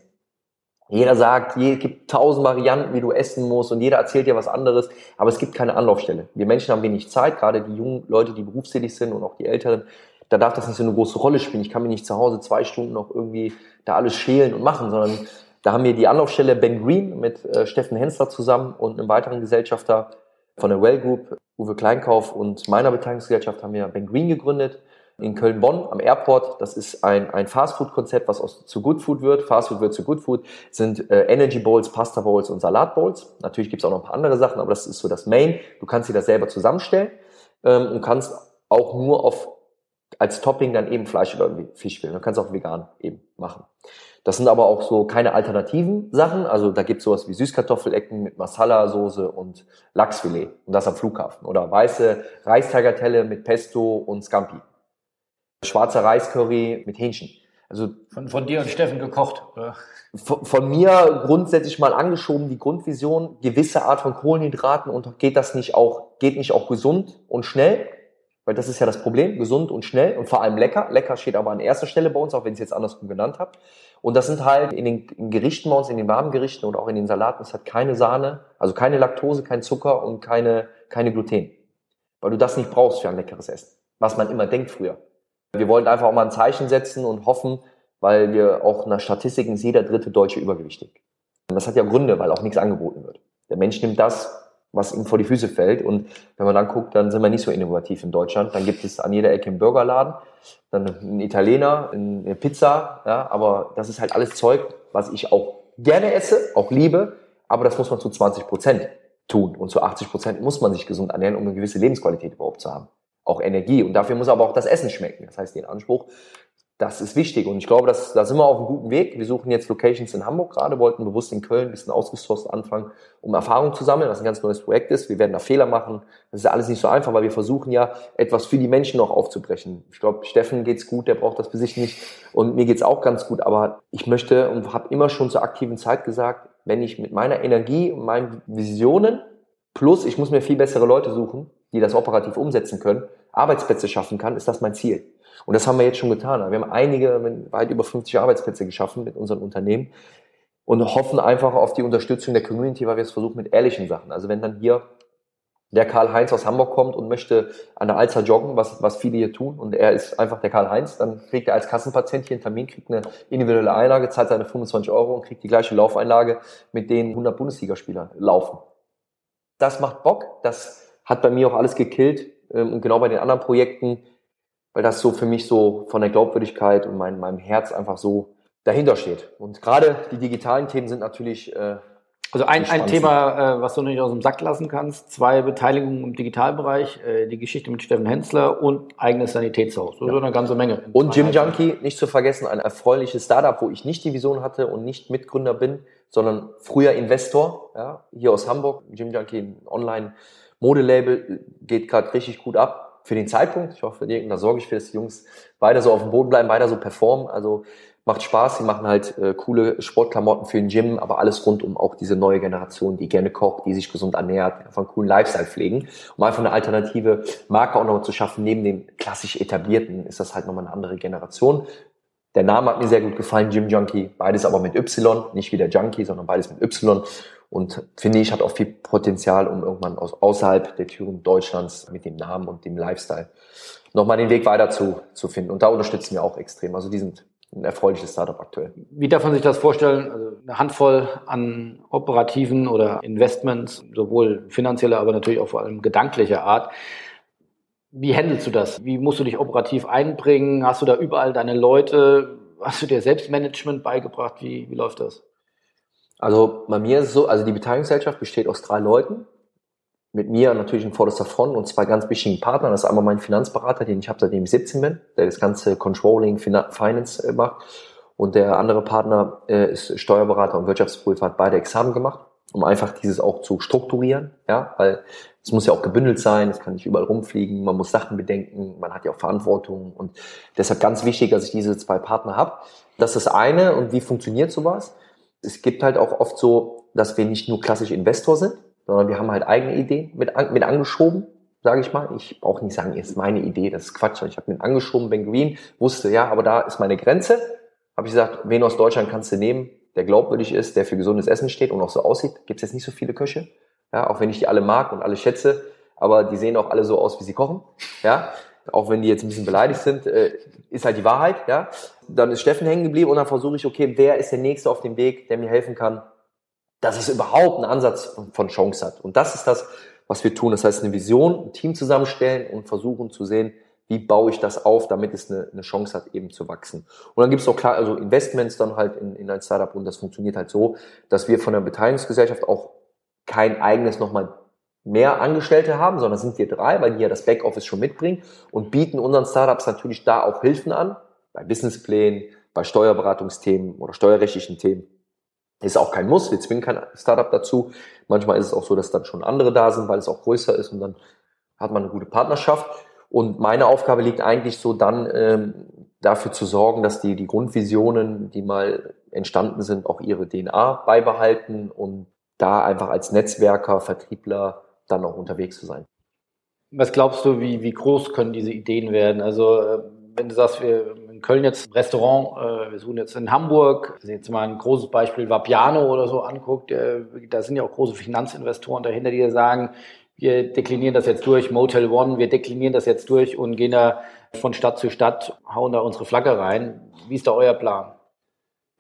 Jeder sagt, es gibt tausend Varianten, wie du essen musst und jeder erzählt dir was anderes, aber es gibt keine Anlaufstelle. Wir Menschen haben wenig Zeit, gerade die jungen Leute, die berufstätig sind und auch die Älteren, da darf das nicht so eine große Rolle spielen. Ich kann mir nicht zu Hause zwei Stunden noch irgendwie da alles schälen und machen, sondern da haben wir die Anlaufstelle Ben Green mit äh, Steffen Hensler zusammen und einem weiteren Gesellschafter von der Well Group, Uwe Kleinkauf und meiner Beteiligungsgesellschaft haben wir Ben Green gegründet in Köln-Bonn am Airport. Das ist ein, ein Fastfood-Konzept, was aus, zu Good Food wird. Fastfood wird zu Good Food. sind äh, Energy Bowls, Pasta Bowls und Salat Bowls. Natürlich gibt's auch noch ein paar andere Sachen, aber das ist so das Main. Du kannst dir das selber zusammenstellen ähm, und kannst auch nur auf als Topping dann eben Fleisch oder Fisch wählen. Du kannst auch vegan eben machen. Das sind aber auch so keine alternativen Sachen. Also da gibt's sowas wie Süßkartoffelecken mit Masala-Soße und Lachsfilet. Und das am Flughafen. Oder weiße Reistagatelle mit Pesto und Scampi schwarzer Reiscurry mit Hähnchen. Also von, von dir und Steffen gekocht. Von, von, mir grundsätzlich mal angeschoben die Grundvision, gewisse Art von Kohlenhydraten und geht das nicht auch, geht nicht auch gesund und schnell? Weil das ist ja das Problem, gesund und schnell und vor allem lecker. Lecker steht aber an erster Stelle bei uns, auch wenn ich es jetzt andersrum genannt habe. Und das sind halt in den in Gerichten bei uns, in den warmen Gerichten und auch in den Salaten, es hat keine Sahne, also keine Laktose, kein Zucker und keine, keine Gluten. Weil du das nicht brauchst für ein leckeres Essen. Was man immer denkt früher. Wir wollten einfach auch mal ein Zeichen setzen und hoffen, weil wir auch nach Statistiken ist jeder dritte Deutsche übergewichtig. Und das hat ja Gründe, weil auch nichts angeboten wird. Der Mensch nimmt das, was ihm vor die Füße fällt. Und wenn man dann guckt, dann sind wir nicht so innovativ in Deutschland. Dann gibt es an jeder Ecke einen Burgerladen, dann einen Italiener, eine Pizza. Ja, aber das ist halt alles Zeug, was ich auch gerne esse, auch liebe. Aber das muss man zu 20 Prozent tun. Und zu 80 Prozent muss man sich gesund ernähren, um eine gewisse Lebensqualität überhaupt zu haben auch Energie. Und dafür muss aber auch das Essen schmecken. Das heißt, den Anspruch, das ist wichtig. Und ich glaube, dass, da sind wir auf einem guten Weg. Wir suchen jetzt Locations in Hamburg gerade, wollten bewusst in Köln ein bisschen ausgesourced anfangen, um Erfahrung zu sammeln, was ein ganz neues Projekt ist. Wir werden da Fehler machen. Das ist alles nicht so einfach, weil wir versuchen ja, etwas für die Menschen noch aufzubrechen. Ich glaube, Steffen geht's gut, der braucht das für sich nicht. Und mir geht's auch ganz gut. Aber ich möchte und habe immer schon zur aktiven Zeit gesagt, wenn ich mit meiner Energie und meinen Visionen plus ich muss mir viel bessere Leute suchen, die das operativ umsetzen können, Arbeitsplätze schaffen kann, ist das mein Ziel. Und das haben wir jetzt schon getan. Wir haben einige, weit über 50 Arbeitsplätze geschaffen mit unseren Unternehmen und hoffen einfach auf die Unterstützung der Community, weil wir es versuchen mit ehrlichen Sachen. Also wenn dann hier der Karl-Heinz aus Hamburg kommt und möchte an der Alster joggen, was, was viele hier tun, und er ist einfach der Karl-Heinz, dann kriegt er als Kassenpatient hier einen Termin, kriegt eine individuelle Einlage, zahlt seine 25 Euro und kriegt die gleiche Laufeinlage, mit denen 100 Bundesligaspieler laufen. Das macht Bock, das hat bei mir auch alles gekillt ähm, und genau bei den anderen Projekten, weil das so für mich so von der Glaubwürdigkeit und mein, meinem Herz einfach so dahinter steht. Und gerade die digitalen Themen sind natürlich äh, also ein, ein Thema, äh, was du nicht aus dem Sack lassen kannst, zwei Beteiligungen im Digitalbereich, äh, die Geschichte mit Steffen Hensler und eigenes Sanitätshaus. So ja. eine ganze Menge. Und Jim Junkie, nicht zu vergessen, ein erfreuliches Startup, wo ich nicht die Vision hatte und nicht Mitgründer bin, sondern früher Investor, ja, hier aus Hamburg. Jim Junkie, ein Online- Modelabel geht gerade richtig gut ab für den Zeitpunkt. Ich hoffe, da sorge ich für, dass die Jungs weiter so auf dem Boden bleiben, weiter so performen. Also macht Spaß. Sie machen halt äh, coole Sportklamotten für den Gym, aber alles rund um auch diese neue Generation, die gerne kocht, die sich gesund ernährt, einfach einen coolen Lifestyle pflegen. Um einfach eine alternative Marke auch nochmal zu schaffen. Neben dem klassisch etablierten ist das halt nochmal eine andere Generation. Der Name hat mir sehr gut gefallen, Gym Junkie. Beides aber mit Y, nicht wie der Junkie, sondern beides mit Y. und finde ich, hat auch viel Potenzial, um irgendwann aus, außerhalb der Türen Deutschlands mit dem Namen und dem Lifestyle nochmal den Weg weiter zu, zu finden. Und da unterstützen wir auch extrem. Also die sind ein erfreuliches Startup aktuell. Wie darf man sich das vorstellen? Also eine Handvoll an operativen oder Investments, sowohl finanzieller, aber natürlich auch vor allem gedanklicher Art. Wie handelst du das? Wie musst du dich operativ einbringen? Hast du da überall deine Leute? Hast du dir Selbstmanagement beigebracht? Wie, wie läuft das? Also bei mir ist es so, also die Beteiligungsgesellschaft besteht aus drei Leuten mit mir natürlich in vorderster Front und zwei ganz wichtigen Partnern. Das ist einmal mein Finanzberater, den ich habe, seitdem ich 17 bin, der das ganze Controlling, Finance äh, macht. Und der andere Partner äh, ist Steuerberater und Wirtschaftsprüfer, hat beide Examen gemacht, um einfach dieses auch zu strukturieren, ja, weil es muss ja auch gebündelt sein, es kann nicht überall rumfliegen, man muss Sachen bedenken, man hat ja auch Verantwortung und deshalb ganz wichtig, dass ich diese zwei Partner habe. Das ist das eine und wie funktioniert sowas? Es gibt halt auch oft so, dass wir nicht nur klassisch Investor sind, sondern wir haben halt eigene Ideen mit, mit angeschoben, sage ich mal. Ich brauche nicht sagen, ist meine Idee, das ist Quatsch. Ich habe mit angeschoben, Ben Green, wusste, ja, aber da ist meine Grenze. Habe ich gesagt, wen aus Deutschland kannst du nehmen, der glaubwürdig ist, der für gesundes Essen steht und auch so aussieht. Gibt es jetzt nicht so viele Köche, ja, auch wenn ich die alle mag und alle schätze, aber die sehen auch alle so aus, wie sie kochen, ja. Auch wenn die jetzt ein bisschen beleidigt sind, äh, ist halt die Wahrheit, ja. Dann ist Steffen hängen geblieben und dann versuche ich, okay, wer ist der Nächste auf dem Weg, der mir helfen kann, dass es überhaupt einen Ansatz von Chance hat. Und das ist das, was wir tun. Das heißt, eine Vision, ein Team zusammenstellen und versuchen zu sehen, wie baue ich das auf, damit es eine, eine Chance hat, eben zu wachsen. Und dann gibt es auch klar, also Investments dann halt in, in ein Startup und das funktioniert halt so, dass wir von der Beteiligungsgesellschaft auch kein eigenes nochmal mehr Angestellte haben, sondern sind wir drei, weil die ja das Backoffice schon mitbringen und bieten unseren Startups natürlich da auch Hilfen an, bei Businessplänen, bei Steuerberatungsthemen oder steuerrechtlichen Themen. Ist auch kein Muss, wir zwingen kein Startup dazu. Manchmal ist es auch so, dass dann schon andere da sind, weil es auch größer ist und dann hat man eine gute Partnerschaft. Und meine Aufgabe liegt eigentlich so dann ähm, dafür zu sorgen, dass die, die Grundvisionen, die mal entstanden sind, auch ihre DNA beibehalten und da einfach als Netzwerker, Vertriebler dann auch unterwegs zu sein. Was glaubst du, wie, wie groß können diese Ideen werden? Also äh, wenn du sagst, wir in Köln jetzt ein Restaurant, äh, wir suchen jetzt in Hamburg, wenn jetzt mal ein großes Beispiel Vapiano oder so anguckt, äh, da sind ja auch große Finanzinvestoren dahinter, die sagen, wir deklinieren das jetzt durch, Motel One, wir deklinieren das jetzt durch und gehen da von Stadt zu Stadt, hauen da unsere Flagge rein. Wie ist da euer Plan?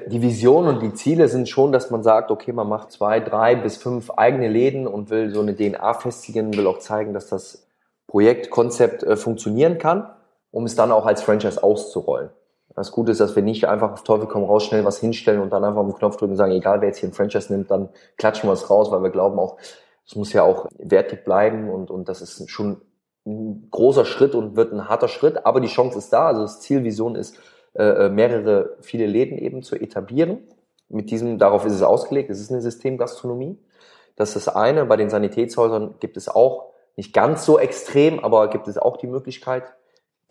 Die Vision und die Ziele sind schon, dass man sagt, okay, man macht zwei, drei bis fünf eigene Läden und will so eine DNA festigen, will auch zeigen, dass das Projektkonzept äh, funktionieren kann um es dann auch als Franchise auszurollen. Das Gute ist, dass wir nicht einfach auf Teufel komm raus schnell was hinstellen und dann einfach auf den Knopf drücken und sagen, egal wer jetzt hier ein Franchise nimmt, dann klatschen wir es raus, weil wir glauben auch, es muss ja auch wertig bleiben und, und das ist schon ein großer Schritt und wird ein harter Schritt, aber die Chance ist da. Also das Zielvision ist, äh, äh, mehrere, viele Läden eben zu etablieren. Mit diesem, darauf ist es ausgelegt, es ist eine Systemgastronomie. Das ist das eine. Bei den Sanitätshäusern gibt es auch, nicht ganz so extrem, aber gibt es auch die Möglichkeit,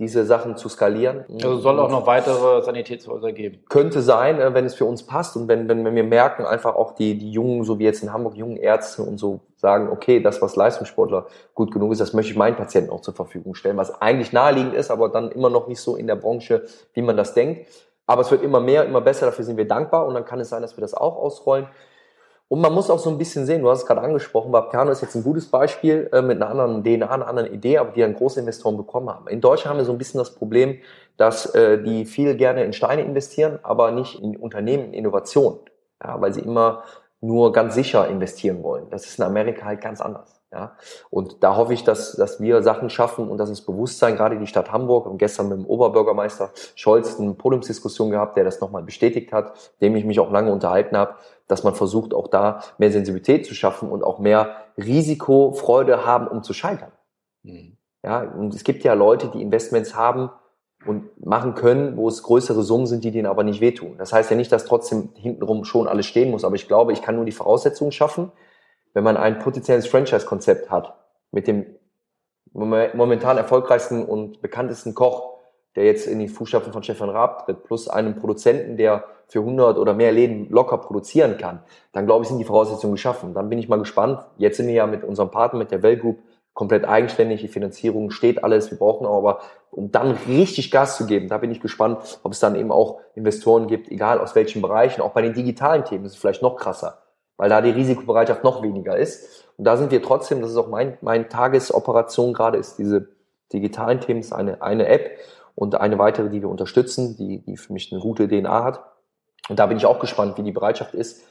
diese Sachen zu skalieren. Also soll auch noch weitere Sanitätshäuser geben. Könnte sein, äh, wenn es für uns passt und wenn, wenn, wenn wir merken, einfach auch die, die jungen, so wie jetzt in Hamburg, jungen Ärzte und so sagen, okay, das, was Leistungssportler gut genug ist, das möchte ich meinen Patienten auch zur Verfügung stellen, was eigentlich naheliegend ist, aber dann immer noch nicht so in der Branche, wie man das denkt. Aber es wird immer mehr, immer besser, dafür sind wir dankbar und dann kann es sein, dass wir das auch ausrollen. Und man muss auch so ein bisschen sehen, du hast es gerade angesprochen, Vapiano ist jetzt ein gutes Beispiel äh, mit einer anderen DNA, einer anderen Idee, aber die dann große Investoren bekommen haben. In Deutschland haben wir so ein bisschen das Problem, dass äh, die viel gerne in Steine investieren, aber nicht in Unternehmen, in Innovation, ja, weil sie immer nur ganz sicher investieren wollen. Das ist in Amerika halt ganz anders. Ja, und da hoffe ich, dass, dass wir Sachen schaffen und dass es Bewusstsein, gerade die Stadt Hamburg, und gestern mit dem Oberbürgermeister Scholz eine Podiumsdiskussion gehabt, der das nochmal bestätigt hat, dem ich mich auch lange unterhalten habe, dass man versucht, auch da mehr Sensibilität zu schaffen und auch mehr Risikofreude haben, um zu scheitern. Mhm. Ja, und es gibt ja Leute, die Investments haben und machen können, wo es größere Summen sind, die denen aber nicht wehtun. Das heißt ja nicht, dass trotzdem hintenrum schon alles stehen muss, aber ich glaube, ich kann nur die Voraussetzungen schaffen, wenn man ein potenzielles Franchise-Konzept hat mit dem momentan erfolgreichsten und bekanntesten Koch, der jetzt in die Fußstapfen von Stefan Raab tritt, plus einem Produzenten, der für 100 oder mehr Läden locker produzieren kann, dann glaube ich, sind die Voraussetzungen geschaffen. Dann bin ich mal gespannt. Jetzt sind wir ja mit unserem Partner, mit der Well Group, komplett eigenständig. Die Finanzierung steht alles. Wir brauchen aber, um dann richtig Gas zu geben, da bin ich gespannt, ob es dann eben auch Investoren gibt, egal aus welchen Bereichen, auch bei den digitalen Themen ist es vielleicht noch krasser weil da die Risikobereitschaft noch weniger ist. Und da sind wir trotzdem, das ist auch mein, mein Tagesoperation gerade, ist diese digitalen Themen, ist eine, eine App und eine weitere, die wir unterstützen, die, die für mich eine gute DNA hat. Und da bin ich auch gespannt, wie die Bereitschaft ist,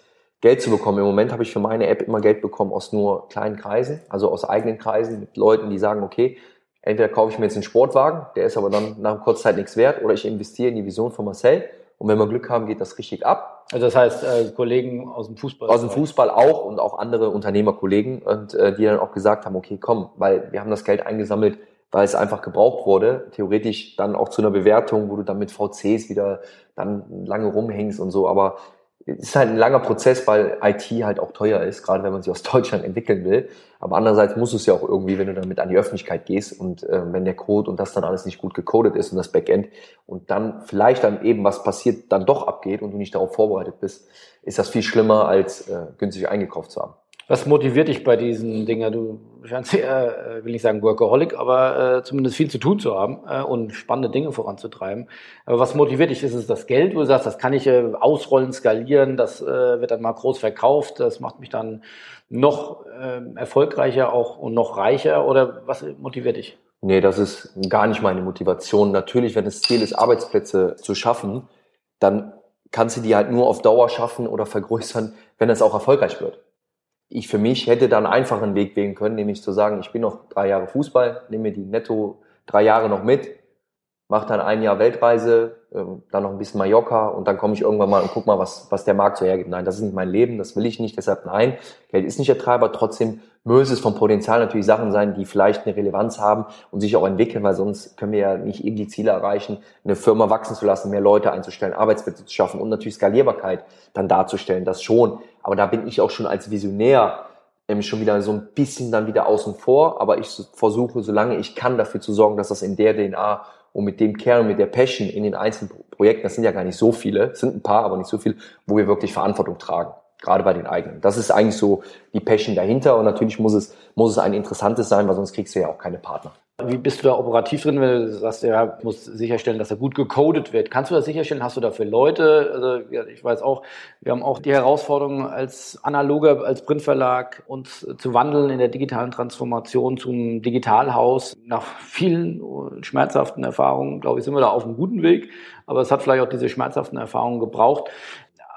Geld zu bekommen. Im Moment habe ich für meine App immer Geld bekommen aus nur kleinen Kreisen, also aus eigenen Kreisen mit Leuten, die sagen, okay, entweder kaufe ich mir jetzt einen Sportwagen, der ist aber dann nach kurzer Zeit nichts wert, oder ich investiere in die Vision von Marcel. Und wenn wir Glück haben, geht das richtig ab. Also das heißt, äh, Kollegen aus dem Fußball. Aus dem Fußball auch und auch andere Unternehmerkollegen und äh, die dann auch gesagt haben, okay, komm, weil wir haben das Geld eingesammelt, weil es einfach gebraucht wurde. Theoretisch dann auch zu einer Bewertung, wo du dann mit VCs wieder dann lange rumhängst und so. Aber ist halt ein langer Prozess, weil IT halt auch teuer ist, gerade wenn man sich aus *laughs* Deutschland entwickeln will. Aber andererseits muss es ja auch irgendwie, wenn du damit an die Öffentlichkeit gehst und äh, wenn der Code und das dann alles nicht gut gecodet ist und das Backend und dann vielleicht dann eben was passiert, dann doch abgeht und du nicht darauf vorbereitet bist, ist das viel schlimmer, als äh, günstig eingekauft zu haben. Was motiviert dich bei diesen Dingen? Du scheinst sehr, *laughs* äh, will nicht sagen Workaholic, aber äh, zumindest viel zu tun zu haben äh, und spannende Dinge voranzutreiben. Aber was motiviert dich? Ist es das Geld, wo du sagst, das kann ich äh, ausrollen, skalieren, das äh, wird dann mal groß verkauft, das macht mich dann noch äh, erfolgreicher auch und noch reicher oder was motiviert dich? Nee, das ist gar nicht meine Motivation. Natürlich, wenn das Ziel ist, Arbeitsplätze zu schaffen, dann kannst du die halt nur auf Dauer schaffen oder vergrößern, wenn es auch erfolgreich wird ich für mich hätte dann einfach einen Weg wählen können, nämlich zu sagen, ich bin noch drei Jahre Fußball, nehme die netto drei Jahre noch mit, mache dann ein Jahr Weltreise, ähm, dann noch ein bisschen Mallorca und dann komme ich irgendwann mal und guck mal, was, was der Markt so hergibt. Nein, das ist nicht mein Leben, das will ich nicht, deshalb nein, Geld ist nicht der Treiber, trotzdem müssen es vom Potenzial natürlich Sachen sein, die vielleicht eine Relevanz haben und sich auch entwickeln, weil sonst können wir ja nicht irgendwie Ziele erreichen, eine Firma wachsen zu lassen, mehr Leute einzustellen, Arbeitsplätze zu schaffen und natürlich Skalierbarkeit dann darzustellen, das schon. Aber da bin ich auch schon als Visionär ähm, schon wieder so ein bisschen dann wieder außen vor, aber ich versuche, solange ich kann, dafür zu sorgen, dass das in der DNA und mit dem Kern, mit der Passion in den einzelnen Projekten, das sind ja gar nicht so viele, sind ein paar, aber nicht so viele, wo wir wirklich Verantwortung tragen gerade bei den eigenen. Das ist eigentlich so die Passion dahinter und natürlich muss es, muss es ein interessantes sein, weil sonst kriegst du ja auch keine Partner. Wie bist du da operativ drin, wenn du sagst, ja, muss sicherstellen, dass er gut gecodet wird? Kannst du das sicherstellen? Hast du dafür Leute? Also, ja, ich weiß auch, wir haben auch die Herausforderung als analoger, als Printverlag uns zu wandeln in der digitalen Transformation zum Digitalhaus. Nach vielen schmerzhaften Erfahrungen, glaube ich, sind wir da auf einem guten Weg. Aber es hat vielleicht auch diese schmerzhaften Erfahrungen gebraucht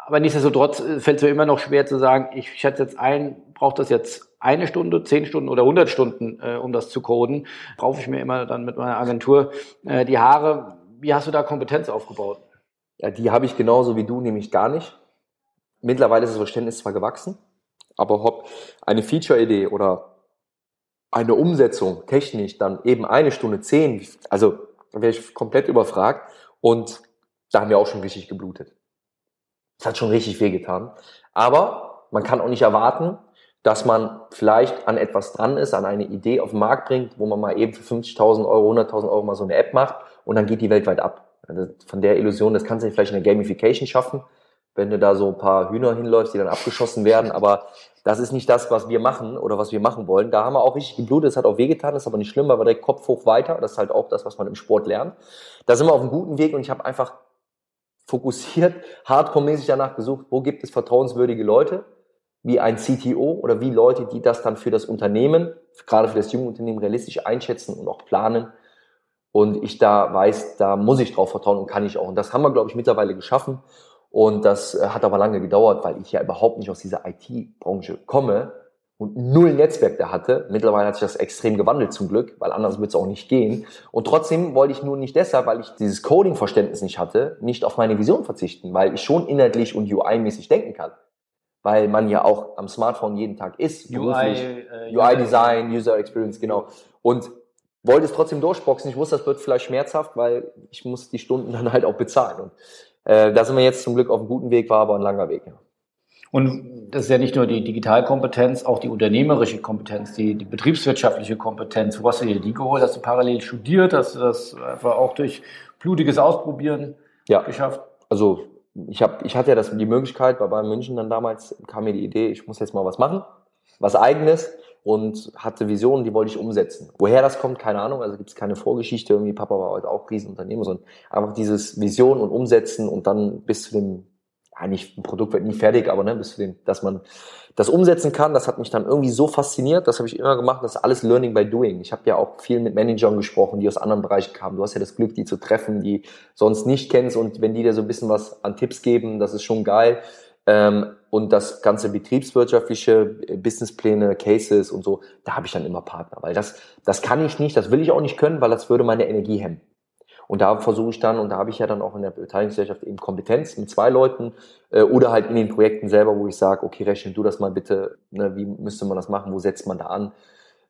aber nichtsdestotrotz äh, fällt es mir immer noch schwer zu sagen, ich schätze jetzt ein, braucht das jetzt eine Stunde, zehn Stunden oder 100 Stunden, äh, um das zu coden. Brauche ich mir immer dann mit meiner Agentur äh, die Haare. Wie hast du da Kompetenz aufgebaut? Ja, die habe ich genauso wie du, nämlich gar nicht. Mittlerweile ist das Verständnis zwar gewachsen, aber ob eine Feature-Idee oder eine Umsetzung technisch dann eben eine Stunde zehn, also wäre ich komplett überfragt und da haben wir auch schon richtig geblutet. Das hat schon richtig wehgetan. Aber man kann auch nicht erwarten, dass man vielleicht an etwas dran ist, an eine Idee auf den Markt bringt, wo man mal eben für 50.000 Euro, 100.000 Euro mal so eine App macht und dann geht die weltweit ab. Also von der Illusion, das kannst du vielleicht in der Gamification schaffen, wenn du da so ein paar Hühner hinläufst, die dann abgeschossen werden, aber das ist nicht das, was wir machen oder was wir machen wollen. Da haben wir auch richtig geblutet, das hat auch wehgetan, das ist aber nicht schlimm, weil wir direkt Kopf hoch weiter, das ist halt auch das, was man im Sport lernt. Da sind wir auf einem guten Weg und ich habe einfach fokussiert, *laughs* hardcore-mäßig danach gesucht, wo gibt es vertrauenswürdige Leute, wie ein CTO oder wie Leute, die das dann für das Unternehmen, gerade für das junge Unternehmen realistisch einschätzen und auch planen. Und ich da weiß, da muss ich drauf vertrauen und kann ich auch. Und das haben wir, glaube ich, mittlerweile geschaffen. Und das äh, hat aber lange gedauert, weil ich ja überhaupt nicht aus dieser IT-Branche komme und null Netzwerk da hatte. Mittlerweile hat sich das extrem gewandelt zum Glück, weil anders wird es auch nicht gehen. Und trotzdem wollte ich nur nicht deshalb, weil ich dieses Coding-Verständnis nicht hatte, nicht auf meine Vision verzichten, weil ich schon inhaltlich und UI-mäßig denken kann. Weil man ja auch am Smartphone jeden Tag ist. UI, äh, UI-Design, User Experience, genau. Und wollte es trotzdem durchboxen. Ich wusste, das wird vielleicht schmerzhaft, weil ich muss die Stunden dann halt auch bezahlen. Und äh, da sind wir jetzt zum Glück auf einem guten Weg, war aber ein langer Weg. Ja. Und das ist ja nicht nur die Digitalkompetenz, auch die unternehmerische Kompetenz, die, die betriebswirtschaftliche Kompetenz. Wo hast du dir die geholt? Hast du parallel studiert? Hast du das einfach auch durch blutiges Ausprobieren ja. geschafft? Also ich, hab, ich hatte ja das, die Möglichkeit, bei Bayern München dann damals kam mir die Idee, ich muss jetzt mal was machen, was eigenes und hatte Visionen, die wollte ich umsetzen. Woher das kommt, keine Ahnung, also gibt es keine Vorgeschichte, irgendwie Papa war heute auch Riesenunternehmer, sondern einfach dieses Vision und Umsetzen und dann bis zu dem nicht, ein Produkt wird nie fertig, aber ne, bis zu dem, dass man das umsetzen kann, das hat mich dann irgendwie so fasziniert, das habe ich immer gemacht, das ist alles Learning by Doing. Ich habe ja auch viel mit Managern gesprochen, die aus anderen Bereichen kamen. Du hast ja das Glück, die zu treffen, die sonst nicht kennst und wenn die dir so ein bisschen was an Tipps geben, das ist schon geil. Ähm, und das ganze betriebswirtschaftliche, äh, Businesspläne, Cases und so, da habe ich dann immer Partner, weil das, das kann ich nicht, das will ich auch nicht können, weil das würde meine Energie hemmen. Und da versuche ich dann, und da habe ich ja dann auch in der Beteiligungsgesellschaft eben Kompetenz mit zwei Leuten äh, oder halt in den Projekten selber, wo ich sage, okay, rechne du das mal bitte, ne, wie müsste man das machen, wo setzt man da an?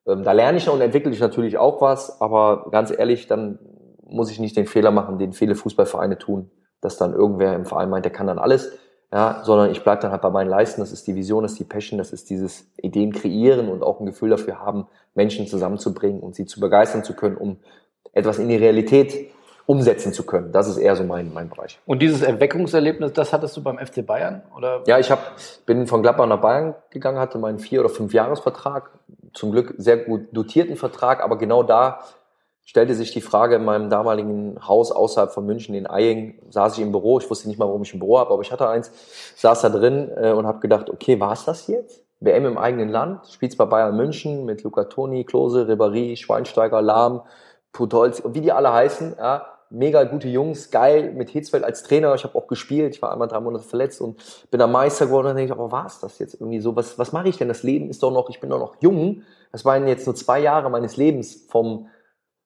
Ähm, da lerne ich und entwickle ich natürlich auch was, aber ganz ehrlich, dann muss ich nicht den Fehler machen, den viele Fußballvereine tun, dass dann irgendwer im Verein meint, der kann dann alles, ja, sondern ich bleibe dann halt bei meinen Leisten, das ist die Vision, das ist die Passion, das ist dieses Ideen kreieren und auch ein Gefühl dafür haben, Menschen zusammenzubringen und sie zu begeistern zu können, um etwas in die Realität umsetzen zu können. Das ist eher so mein, mein Bereich. Und dieses Erweckungserlebnis, das hattest du beim FC Bayern? Oder? Ja, ich hab, bin von Gladbach nach Bayern gegangen, hatte meinen vier- oder fünf Jahresvertrag. Zum Glück sehr gut dotierten Vertrag, aber genau da stellte sich die Frage in meinem damaligen Haus außerhalb von München in Eying, saß ich im Büro, ich wusste nicht mal, warum ich ein Büro habe, aber ich hatte eins, saß da drin äh, und habe gedacht, okay, war es das jetzt? WM im eigenen Land, spielst bei Bayern München mit Luca Toni, Klose, Ribéry, Schweinsteiger, Lahm, Putolz, wie die alle heißen, ja, mega gute Jungs, geil, mit Hitzfeld als Trainer. Ich habe auch gespielt, ich war einmal drei Monate verletzt und bin dann Meister geworden. Und denke ich, aber war es das jetzt irgendwie so? Was, was mache ich denn? Das Leben ist doch noch, ich bin doch noch jung. Das waren jetzt nur zwei Jahre meines Lebens vom,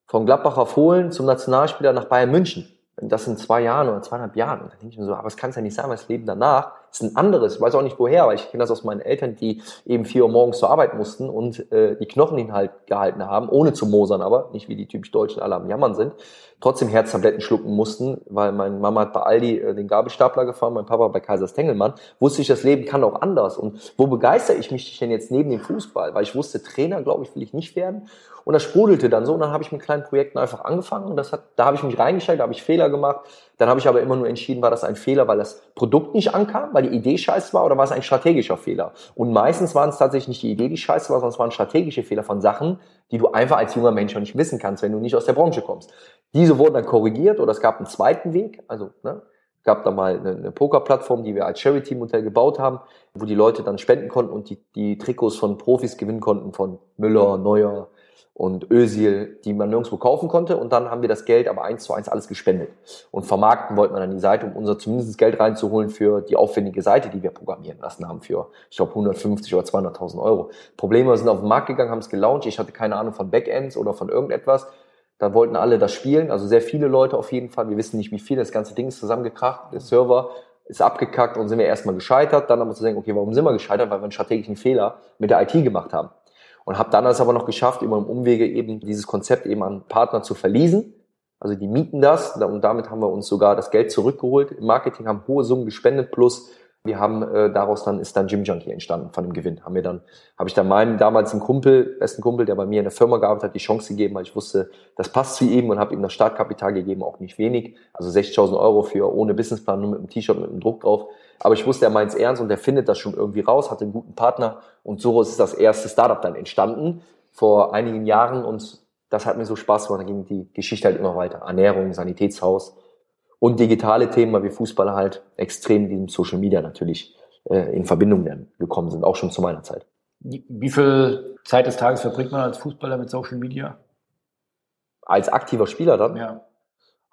vom Gladbacher Fohlen zum Nationalspieler nach Bayern München. Das in zwei Jahren oder zweieinhalb Jahren. Und dann denke ich mir so, aber es kann ja nicht sein, das Leben danach ist ein anderes. Ich weiß auch nicht woher, weil ich kenne das aus meinen Eltern, die eben vier Uhr morgens zur Arbeit mussten und äh, die Knochen hinhalt gehalten haben, ohne zu mosern aber, nicht wie die typisch Deutschen alle am Jammern sind trotzdem Herztabletten schlucken mussten, weil meine Mama hat bei Aldi äh, den Gabelstapler gefahren, mein Papa bei Kaisers Tengelmann, wusste ich, das Leben kann auch anders. Und wo begeistere ich mich denn jetzt neben dem Fußball? Weil ich wusste, Trainer, glaube ich, will ich nicht werden. Und das sprudelte dann so. Und dann habe ich mit kleinen Projekten einfach angefangen. Und das hat, da habe ich mich reingestellt, da habe ich Fehler gemacht. Dann habe ich aber immer nur entschieden, war das ein Fehler, weil das Produkt nicht ankam, weil die Idee scheiße war, oder war es ein strategischer Fehler? Und meistens waren es tatsächlich nicht die Idee, die scheiße war, sondern es waren strategische Fehler von Sachen, die du einfach als junger Mensch noch nicht wissen kannst, wenn du nicht aus der Branche kommst. Diese wurden dann korrigiert oder es gab einen zweiten Weg, also ne, gab da mal eine, eine Poker-Plattform, die wir als Charity-Modell gebaut haben, wo die Leute dann spenden konnten und die, die Trikots von Profis gewinnen konnten, von Müller, Neuer, und Özil, die man nirgendwo kaufen konnte. Und dann haben wir das Geld aber eins zu eins alles gespendet. Und vermarkten wollten wir dann die Seite, um unser zumindest Geld reinzuholen für die aufwendige Seite, die wir programmieren lassen haben für, ich glaube, 150 oder 200.000 Euro. Probleme wir sind auf den Markt gegangen, haben es gelauncht. Ich hatte keine Ahnung von Backends oder von irgendetwas. Da wollten alle das spielen, also sehr viele Leute auf jeden Fall. Wir wissen nicht, wie viele. Das ganze Ding ist zusammengekracht. Der Server ist abgekackt und sind wir erstmal gescheitert. Dann aber zu denken, okay, warum sind wir gescheitert? Weil wir einen strategischen Fehler mit der IT gemacht haben und habe dann es aber noch geschafft, über einen Umwege eben dieses Konzept eben an Partner zu verließen. Also die mieten das und damit haben wir uns sogar das Geld zurückgeholt. Im Marketing haben hohe Summen gespendet plus wir haben äh, daraus dann ist dann Gym Junkie entstanden von dem Gewinn. Haben wir dann habe ich dann meinen damals einen Kumpel, besten Kumpel, der bei mir in der Firma gearbeitet hat, die Chance gegeben, weil ich wusste, das passt zu ihm und habe ihm das Startkapital gegeben, auch nicht wenig, also 60.000 Euro für ohne Businessplan nur mit einem T-Shirt mit einem Druck drauf. Aber ich wusste, er meint es ernst und er findet das schon irgendwie raus, hat einen guten Partner und so ist das erste Startup dann entstanden vor einigen Jahren und das hat mir so Spaß gemacht. Da ging die Geschichte halt immer weiter. Ernährung, Sanitätshaus, und digitale Themen, weil wir Fußballer halt extrem mit diesem Social Media natürlich äh, in Verbindung gekommen sind, auch schon zu meiner Zeit. Wie viel Zeit des Tages verbringt man als Fußballer mit Social Media? Als aktiver Spieler dann? Ja.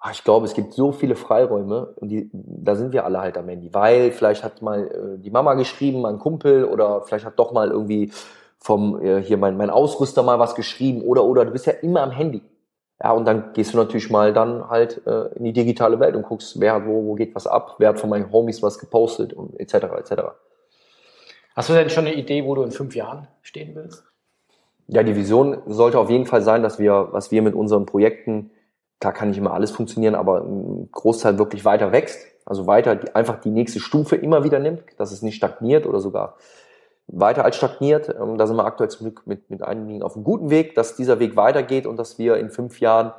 Ach, ich glaube, es gibt so viele Freiräume und die, da sind wir alle halt am Handy, weil vielleicht hat mal äh, die Mama geschrieben, mein Kumpel oder vielleicht hat doch mal irgendwie vom äh, hier mein, mein Ausrüster mal was geschrieben oder oder du bist ja immer am Handy. Ja, und dann gehst du natürlich mal dann halt äh, in die digitale Welt und guckst, wer hat wo, wo geht was ab, wer hat von meinen Homies was gepostet und etc. etc. Hast du denn schon eine Idee, wo du in fünf Jahren stehen willst? Ja, die Vision sollte auf jeden Fall sein, dass wir, was wir mit unseren Projekten, klar kann nicht immer alles funktionieren, aber ein Großteil wirklich weiter wächst, also weiter die, einfach die nächste Stufe immer wieder nimmt, dass es nicht stagniert oder sogar weiter als stagniert. Ähm, da sind wir aktuell zum Glück mit, mit einigen auf einem guten Weg, dass dieser Weg weitergeht und dass wir in fünf Jahren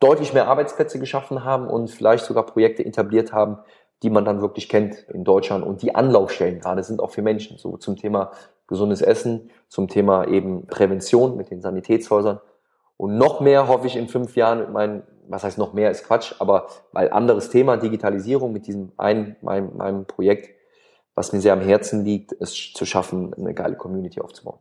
deutlich mehr Arbeitsplätze geschaffen haben und vielleicht sogar Projekte etabliert haben, die man dann wirklich kennt in Deutschland und die Anlaufstellen gerade sind auch für Menschen, so zum Thema gesundes Essen, zum Thema eben Prävention mit den Sanitätshäusern. Und noch mehr hoffe ich in fünf Jahren mit meinen was heißt noch mehr ist Quatsch, aber weil anderes Thema, Digitalisierung mit diesem einen, meinem, meinem Projekt, was mir sehr am Herzen liegt, es zu schaffen, eine geile Community aufzubauen.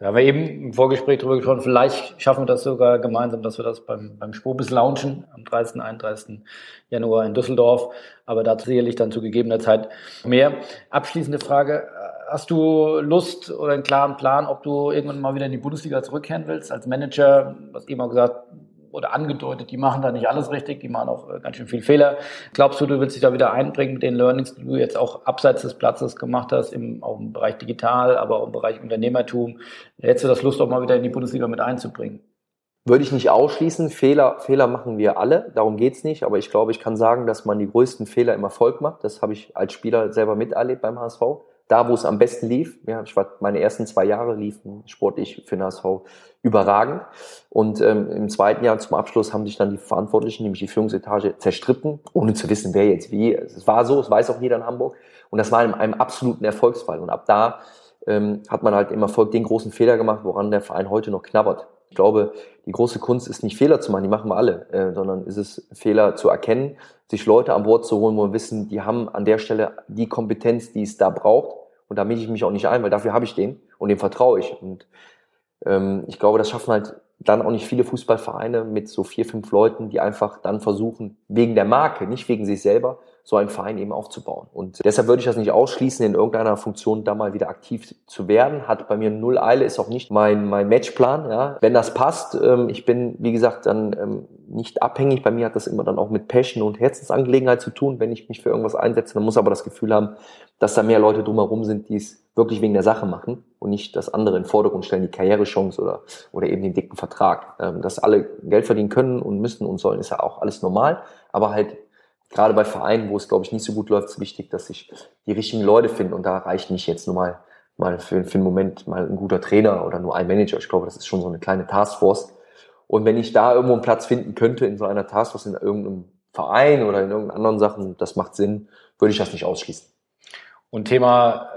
Da haben wir eben im Vorgespräch drüber gesprochen, vielleicht schaffen wir das sogar gemeinsam, dass wir das beim, beim Spobis launchen am 30. 31. Januar in Düsseldorf. Aber dazu sicherlich dann zu gegebener Zeit mehr. Abschließende Frage. Hast du Lust oder einen klaren Plan, ob du irgendwann mal wieder in die Bundesliga zurückkehren willst als Manager? Was eben auch gesagt, oder angedeutet, die machen da nicht alles richtig, die machen auch äh, ganz schön viel Fehler. Glaubst du, du willst dich da wieder einbringen mit den Learnings, die du jetzt auch abseits des Platzes gemacht hast, im, auch im Bereich digital, aber auch im Bereich Unternehmertum? Hättest du das Lust, auch mal wieder in die Bundesliga mit einzubringen? Würde ich nicht ausschließen. Fehler, Fehler machen wir alle, darum geht's nicht. Aber ich glaube, ich kann sagen, dass man die größten Fehler im Erfolg macht. Das habe ich als Spieler selber miterlebt beim HSV da, wo es am besten lief. Ja, ich war, meine ersten zwei Jahre liefen sportlich für den überragend. Und ähm, im zweiten Jahr zum Abschluss haben sich dann die Verantwortlichen, nämlich die Führungsetage, zerstritten, ohne zu wissen, wer jetzt wie. Es war so, es weiß auch jeder in Hamburg. Und das war in einem absoluten Erfolgsfall. Und ab da ähm, hat man halt im Erfolg den großen Fehler gemacht, woran der Verein heute noch knabbert. Ich glaube, die große Kunst ist nicht Fehler zu machen, die machen wir alle, äh, sondern ist es Fehler zu erkennen, sich Leute an Bord zu holen, wo wir wissen, die haben an der Stelle die Kompetenz, die es da braucht und da miete ich mich auch nicht ein, weil dafür habe ich den und dem vertraue ich. Und ähm, ich glaube, das schaffen halt dann auch nicht viele Fußballvereine mit so vier, fünf Leuten, die einfach dann versuchen, wegen der Marke, nicht wegen sich selber, so einen Verein eben aufzubauen. Und deshalb würde ich das nicht ausschließen, in irgendeiner Funktion da mal wieder aktiv zu werden. Hat bei mir null Eile, ist auch nicht mein, mein Matchplan. Ja. Wenn das passt, ähm, ich bin, wie gesagt, dann ähm, nicht abhängig. Bei mir hat das immer dann auch mit Passion und Herzensangelegenheit zu tun, wenn ich mich für irgendwas einsetze. Dann muss aber das Gefühl haben, dass da mehr Leute drumherum sind, die es wirklich wegen der Sache machen und nicht das andere in den Vordergrund stellen, die Karrierechance oder, oder eben den dicken Vertrag. Ähm, dass alle Geld verdienen können und müssen und sollen, ist ja auch alles normal. Aber halt gerade bei Vereinen, wo es, glaube ich, nicht so gut läuft, ist wichtig, dass sich die richtigen Leute finden. Und da reicht nicht jetzt nur mal, mal für, für einen Moment mal ein guter Trainer oder nur ein Manager. Ich glaube, das ist schon so eine kleine Taskforce. Und wenn ich da irgendwo einen Platz finden könnte in so einer Taskforce, in irgendeinem Verein oder in irgendeinen anderen Sachen, das macht Sinn, würde ich das nicht ausschließen. Und Thema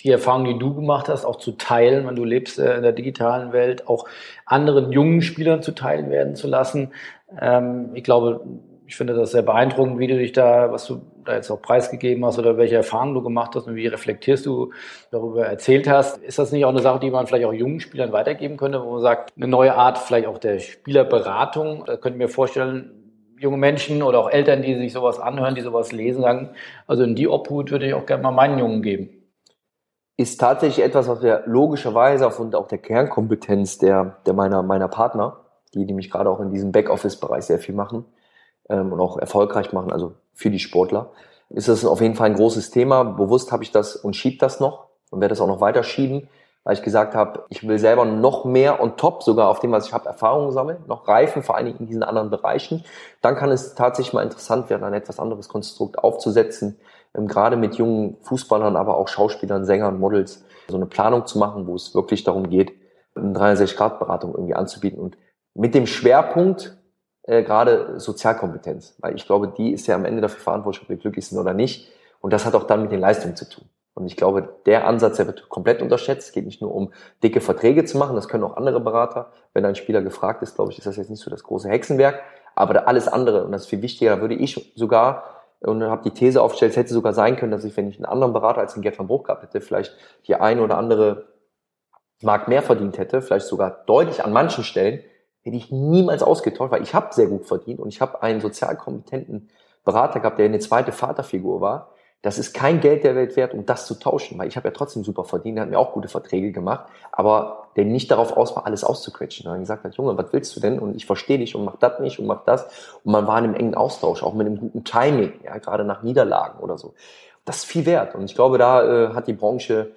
die Erfahrung, die du gemacht hast, auch zu teilen, wenn du lebst äh, in der digitalen Welt, auch anderen jungen Spielern zu teilen werden zu lassen. Ähm, ich glaube, ich finde das sehr beeindruckend, wie du dich da, was du da jetzt auch preisgegeben hast oder welche Erfahrungen du gemacht hast und wie reflektierst du darüber erzählt hast. Ist das nicht auch eine Sache, die man vielleicht auch jungen Spielern weitergeben könnte, wo man sagt, eine neue Art vielleicht auch der Spielerberatung? Da könnte ich mir vorstellen, junge Menschen oder auch Eltern, die sich sowas anhören, die sowas lesen, sagen, also in die Obhut würde ich auch gerne mal meinen Jungen geben. Ist tatsächlich etwas, was wir logischerweise aufgrund auch der Kernkompetenz der, der meiner, meiner Partner, die nämlich gerade auch in diesem Backoffice-Bereich sehr viel machen, ähm, und auch erfolgreich machen, also für die Sportler, ist das auf jeden Fall ein großes Thema. Bewusst habe ich das und schiebe das noch und werde das auch noch weiter schieben, weil ich gesagt habe, ich will selber noch mehr on top sogar auf dem, was ich habe, Erfahrungen sammeln, noch reifen, vor allen Dingen in diesen anderen Bereichen. Dann kann es tatsächlich mal interessant werden, ein etwas anderes Konstrukt aufzusetzen, ähm, gerade mit jungen Fußballern, aber auch Schauspielern, Sängern, Models, so eine Planung zu machen, wo es wirklich darum geht, eine 360-Grad-Beratung irgendwie anzubieten und mit dem Schwerpunkt äh, gerade Sozialkompetenz, weil ich glaube, die ist ja am Ende dafür verantwortlich, ob wir glücklich sind oder nicht. Und das hat auch dann mit den Leistungen zu tun. Und ich glaube, der Ansatz, der wird komplett unterschätzt. Es geht nicht nur um dicke Verträge zu machen, das können auch andere Berater. Wenn ein Spieler gefragt ist, glaube ich, ist das jetzt nicht so das große Hexenwerk. Aber alles andere, und das ist viel wichtiger, da würde ich sogar, und habe die These aufgestellt, es hätte sogar sein können, dass ich, wenn ich einen anderen Berater als den Gerd van Bruch gehabt hätte, vielleicht die eine oder andere Mark mehr verdient hätte, vielleicht sogar deutlich an manchen Stellen, hätte ich niemals ausgetauscht, weil ich habe sehr gut verdient und ich habe einen sozial kompetenten Berater gehabt, der eine zweite Vaterfigur war. Das ist kein Geld der Welt wert, um das zu tauschen, weil ich habe ja trotzdem super verdient, der hat mir auch gute Verträge gemacht, aber der nicht darauf aus war, alles auszuquetschen. Er gesagt hat, Junge, was willst du denn? Und ich verstehe dich und mach das nicht und mach das. Und man war in einem engen Austausch, auch mit einem guten Timing, ja, gerade nach Niederlagen oder so. Das ist viel wert. Und ich glaube, da äh, hat die Branche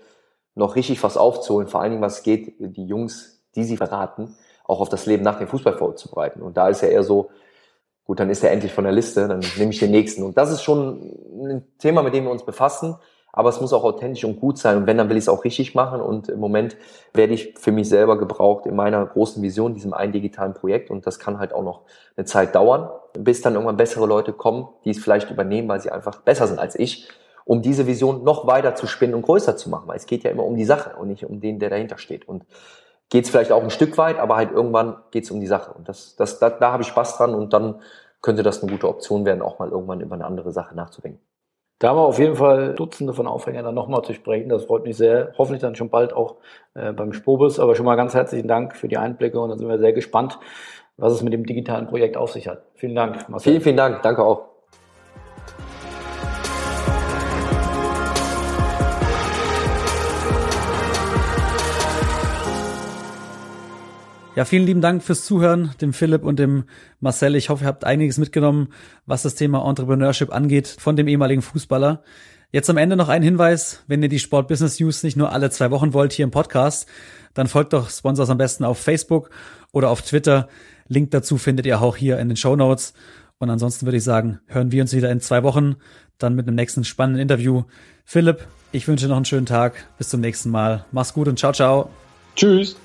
noch richtig was aufzuholen, vor allen Dingen, was geht, die Jungs, die sie beraten, auch auf das Leben nach dem Fußball vorzubereiten. Und da ist ja eher so, gut, dann ist er endlich von der Liste, dann nehme ich den nächsten. Und das ist schon ein Thema, mit dem wir uns befassen. Aber es muss auch authentisch und gut sein. Und wenn, dann will ich es auch richtig machen. Und im Moment werde ich für mich selber gebraucht in meiner großen Vision, diesem einen digitalen Projekt. Und das kann halt auch noch eine Zeit dauern, bis dann irgendwann bessere Leute kommen, die es vielleicht übernehmen, weil sie einfach besser sind als ich, um diese Vision noch weiter zu spinnen und größer zu machen. Weil es geht ja immer um die Sache und nicht um den, der dahinter steht. Und geht es vielleicht auch ein Stück weit, aber halt irgendwann geht es um die Sache. Und das, das, da, da habe ich Spaß dran und dann könnte das eine gute Option werden, auch mal irgendwann über eine andere Sache nachzudenken. Da haben wir auf jeden Fall Dutzende von Aufhängern dann nochmal zu sprechen. Das freut mich sehr. Hoffentlich dann schon bald auch äh, beim Spobus. Aber schon mal ganz herzlichen Dank für die Einblicke und dann sind wir sehr gespannt, was es mit dem digitalen Projekt auf sich hat. Vielen Dank, Marcel. Vielen, vielen Dank. Danke auch. Ja, vielen lieben Dank fürs Zuhören, dem Philipp und dem Marcel. Ich hoffe, ihr habt einiges mitgenommen, was das Thema Entrepreneurship angeht von dem ehemaligen Fußballer. Jetzt am Ende noch ein Hinweis, wenn ihr die Sport Business News nicht nur alle zwei Wochen wollt hier im Podcast, dann folgt doch Sponsors am besten auf Facebook oder auf Twitter. Link dazu findet ihr auch hier in den Show Notes. Und ansonsten würde ich sagen, hören wir uns wieder in zwei Wochen, dann mit einem nächsten spannenden Interview. Philipp, ich wünsche noch einen schönen Tag. Bis zum nächsten Mal. Mach's gut und ciao, ciao. Tschüss.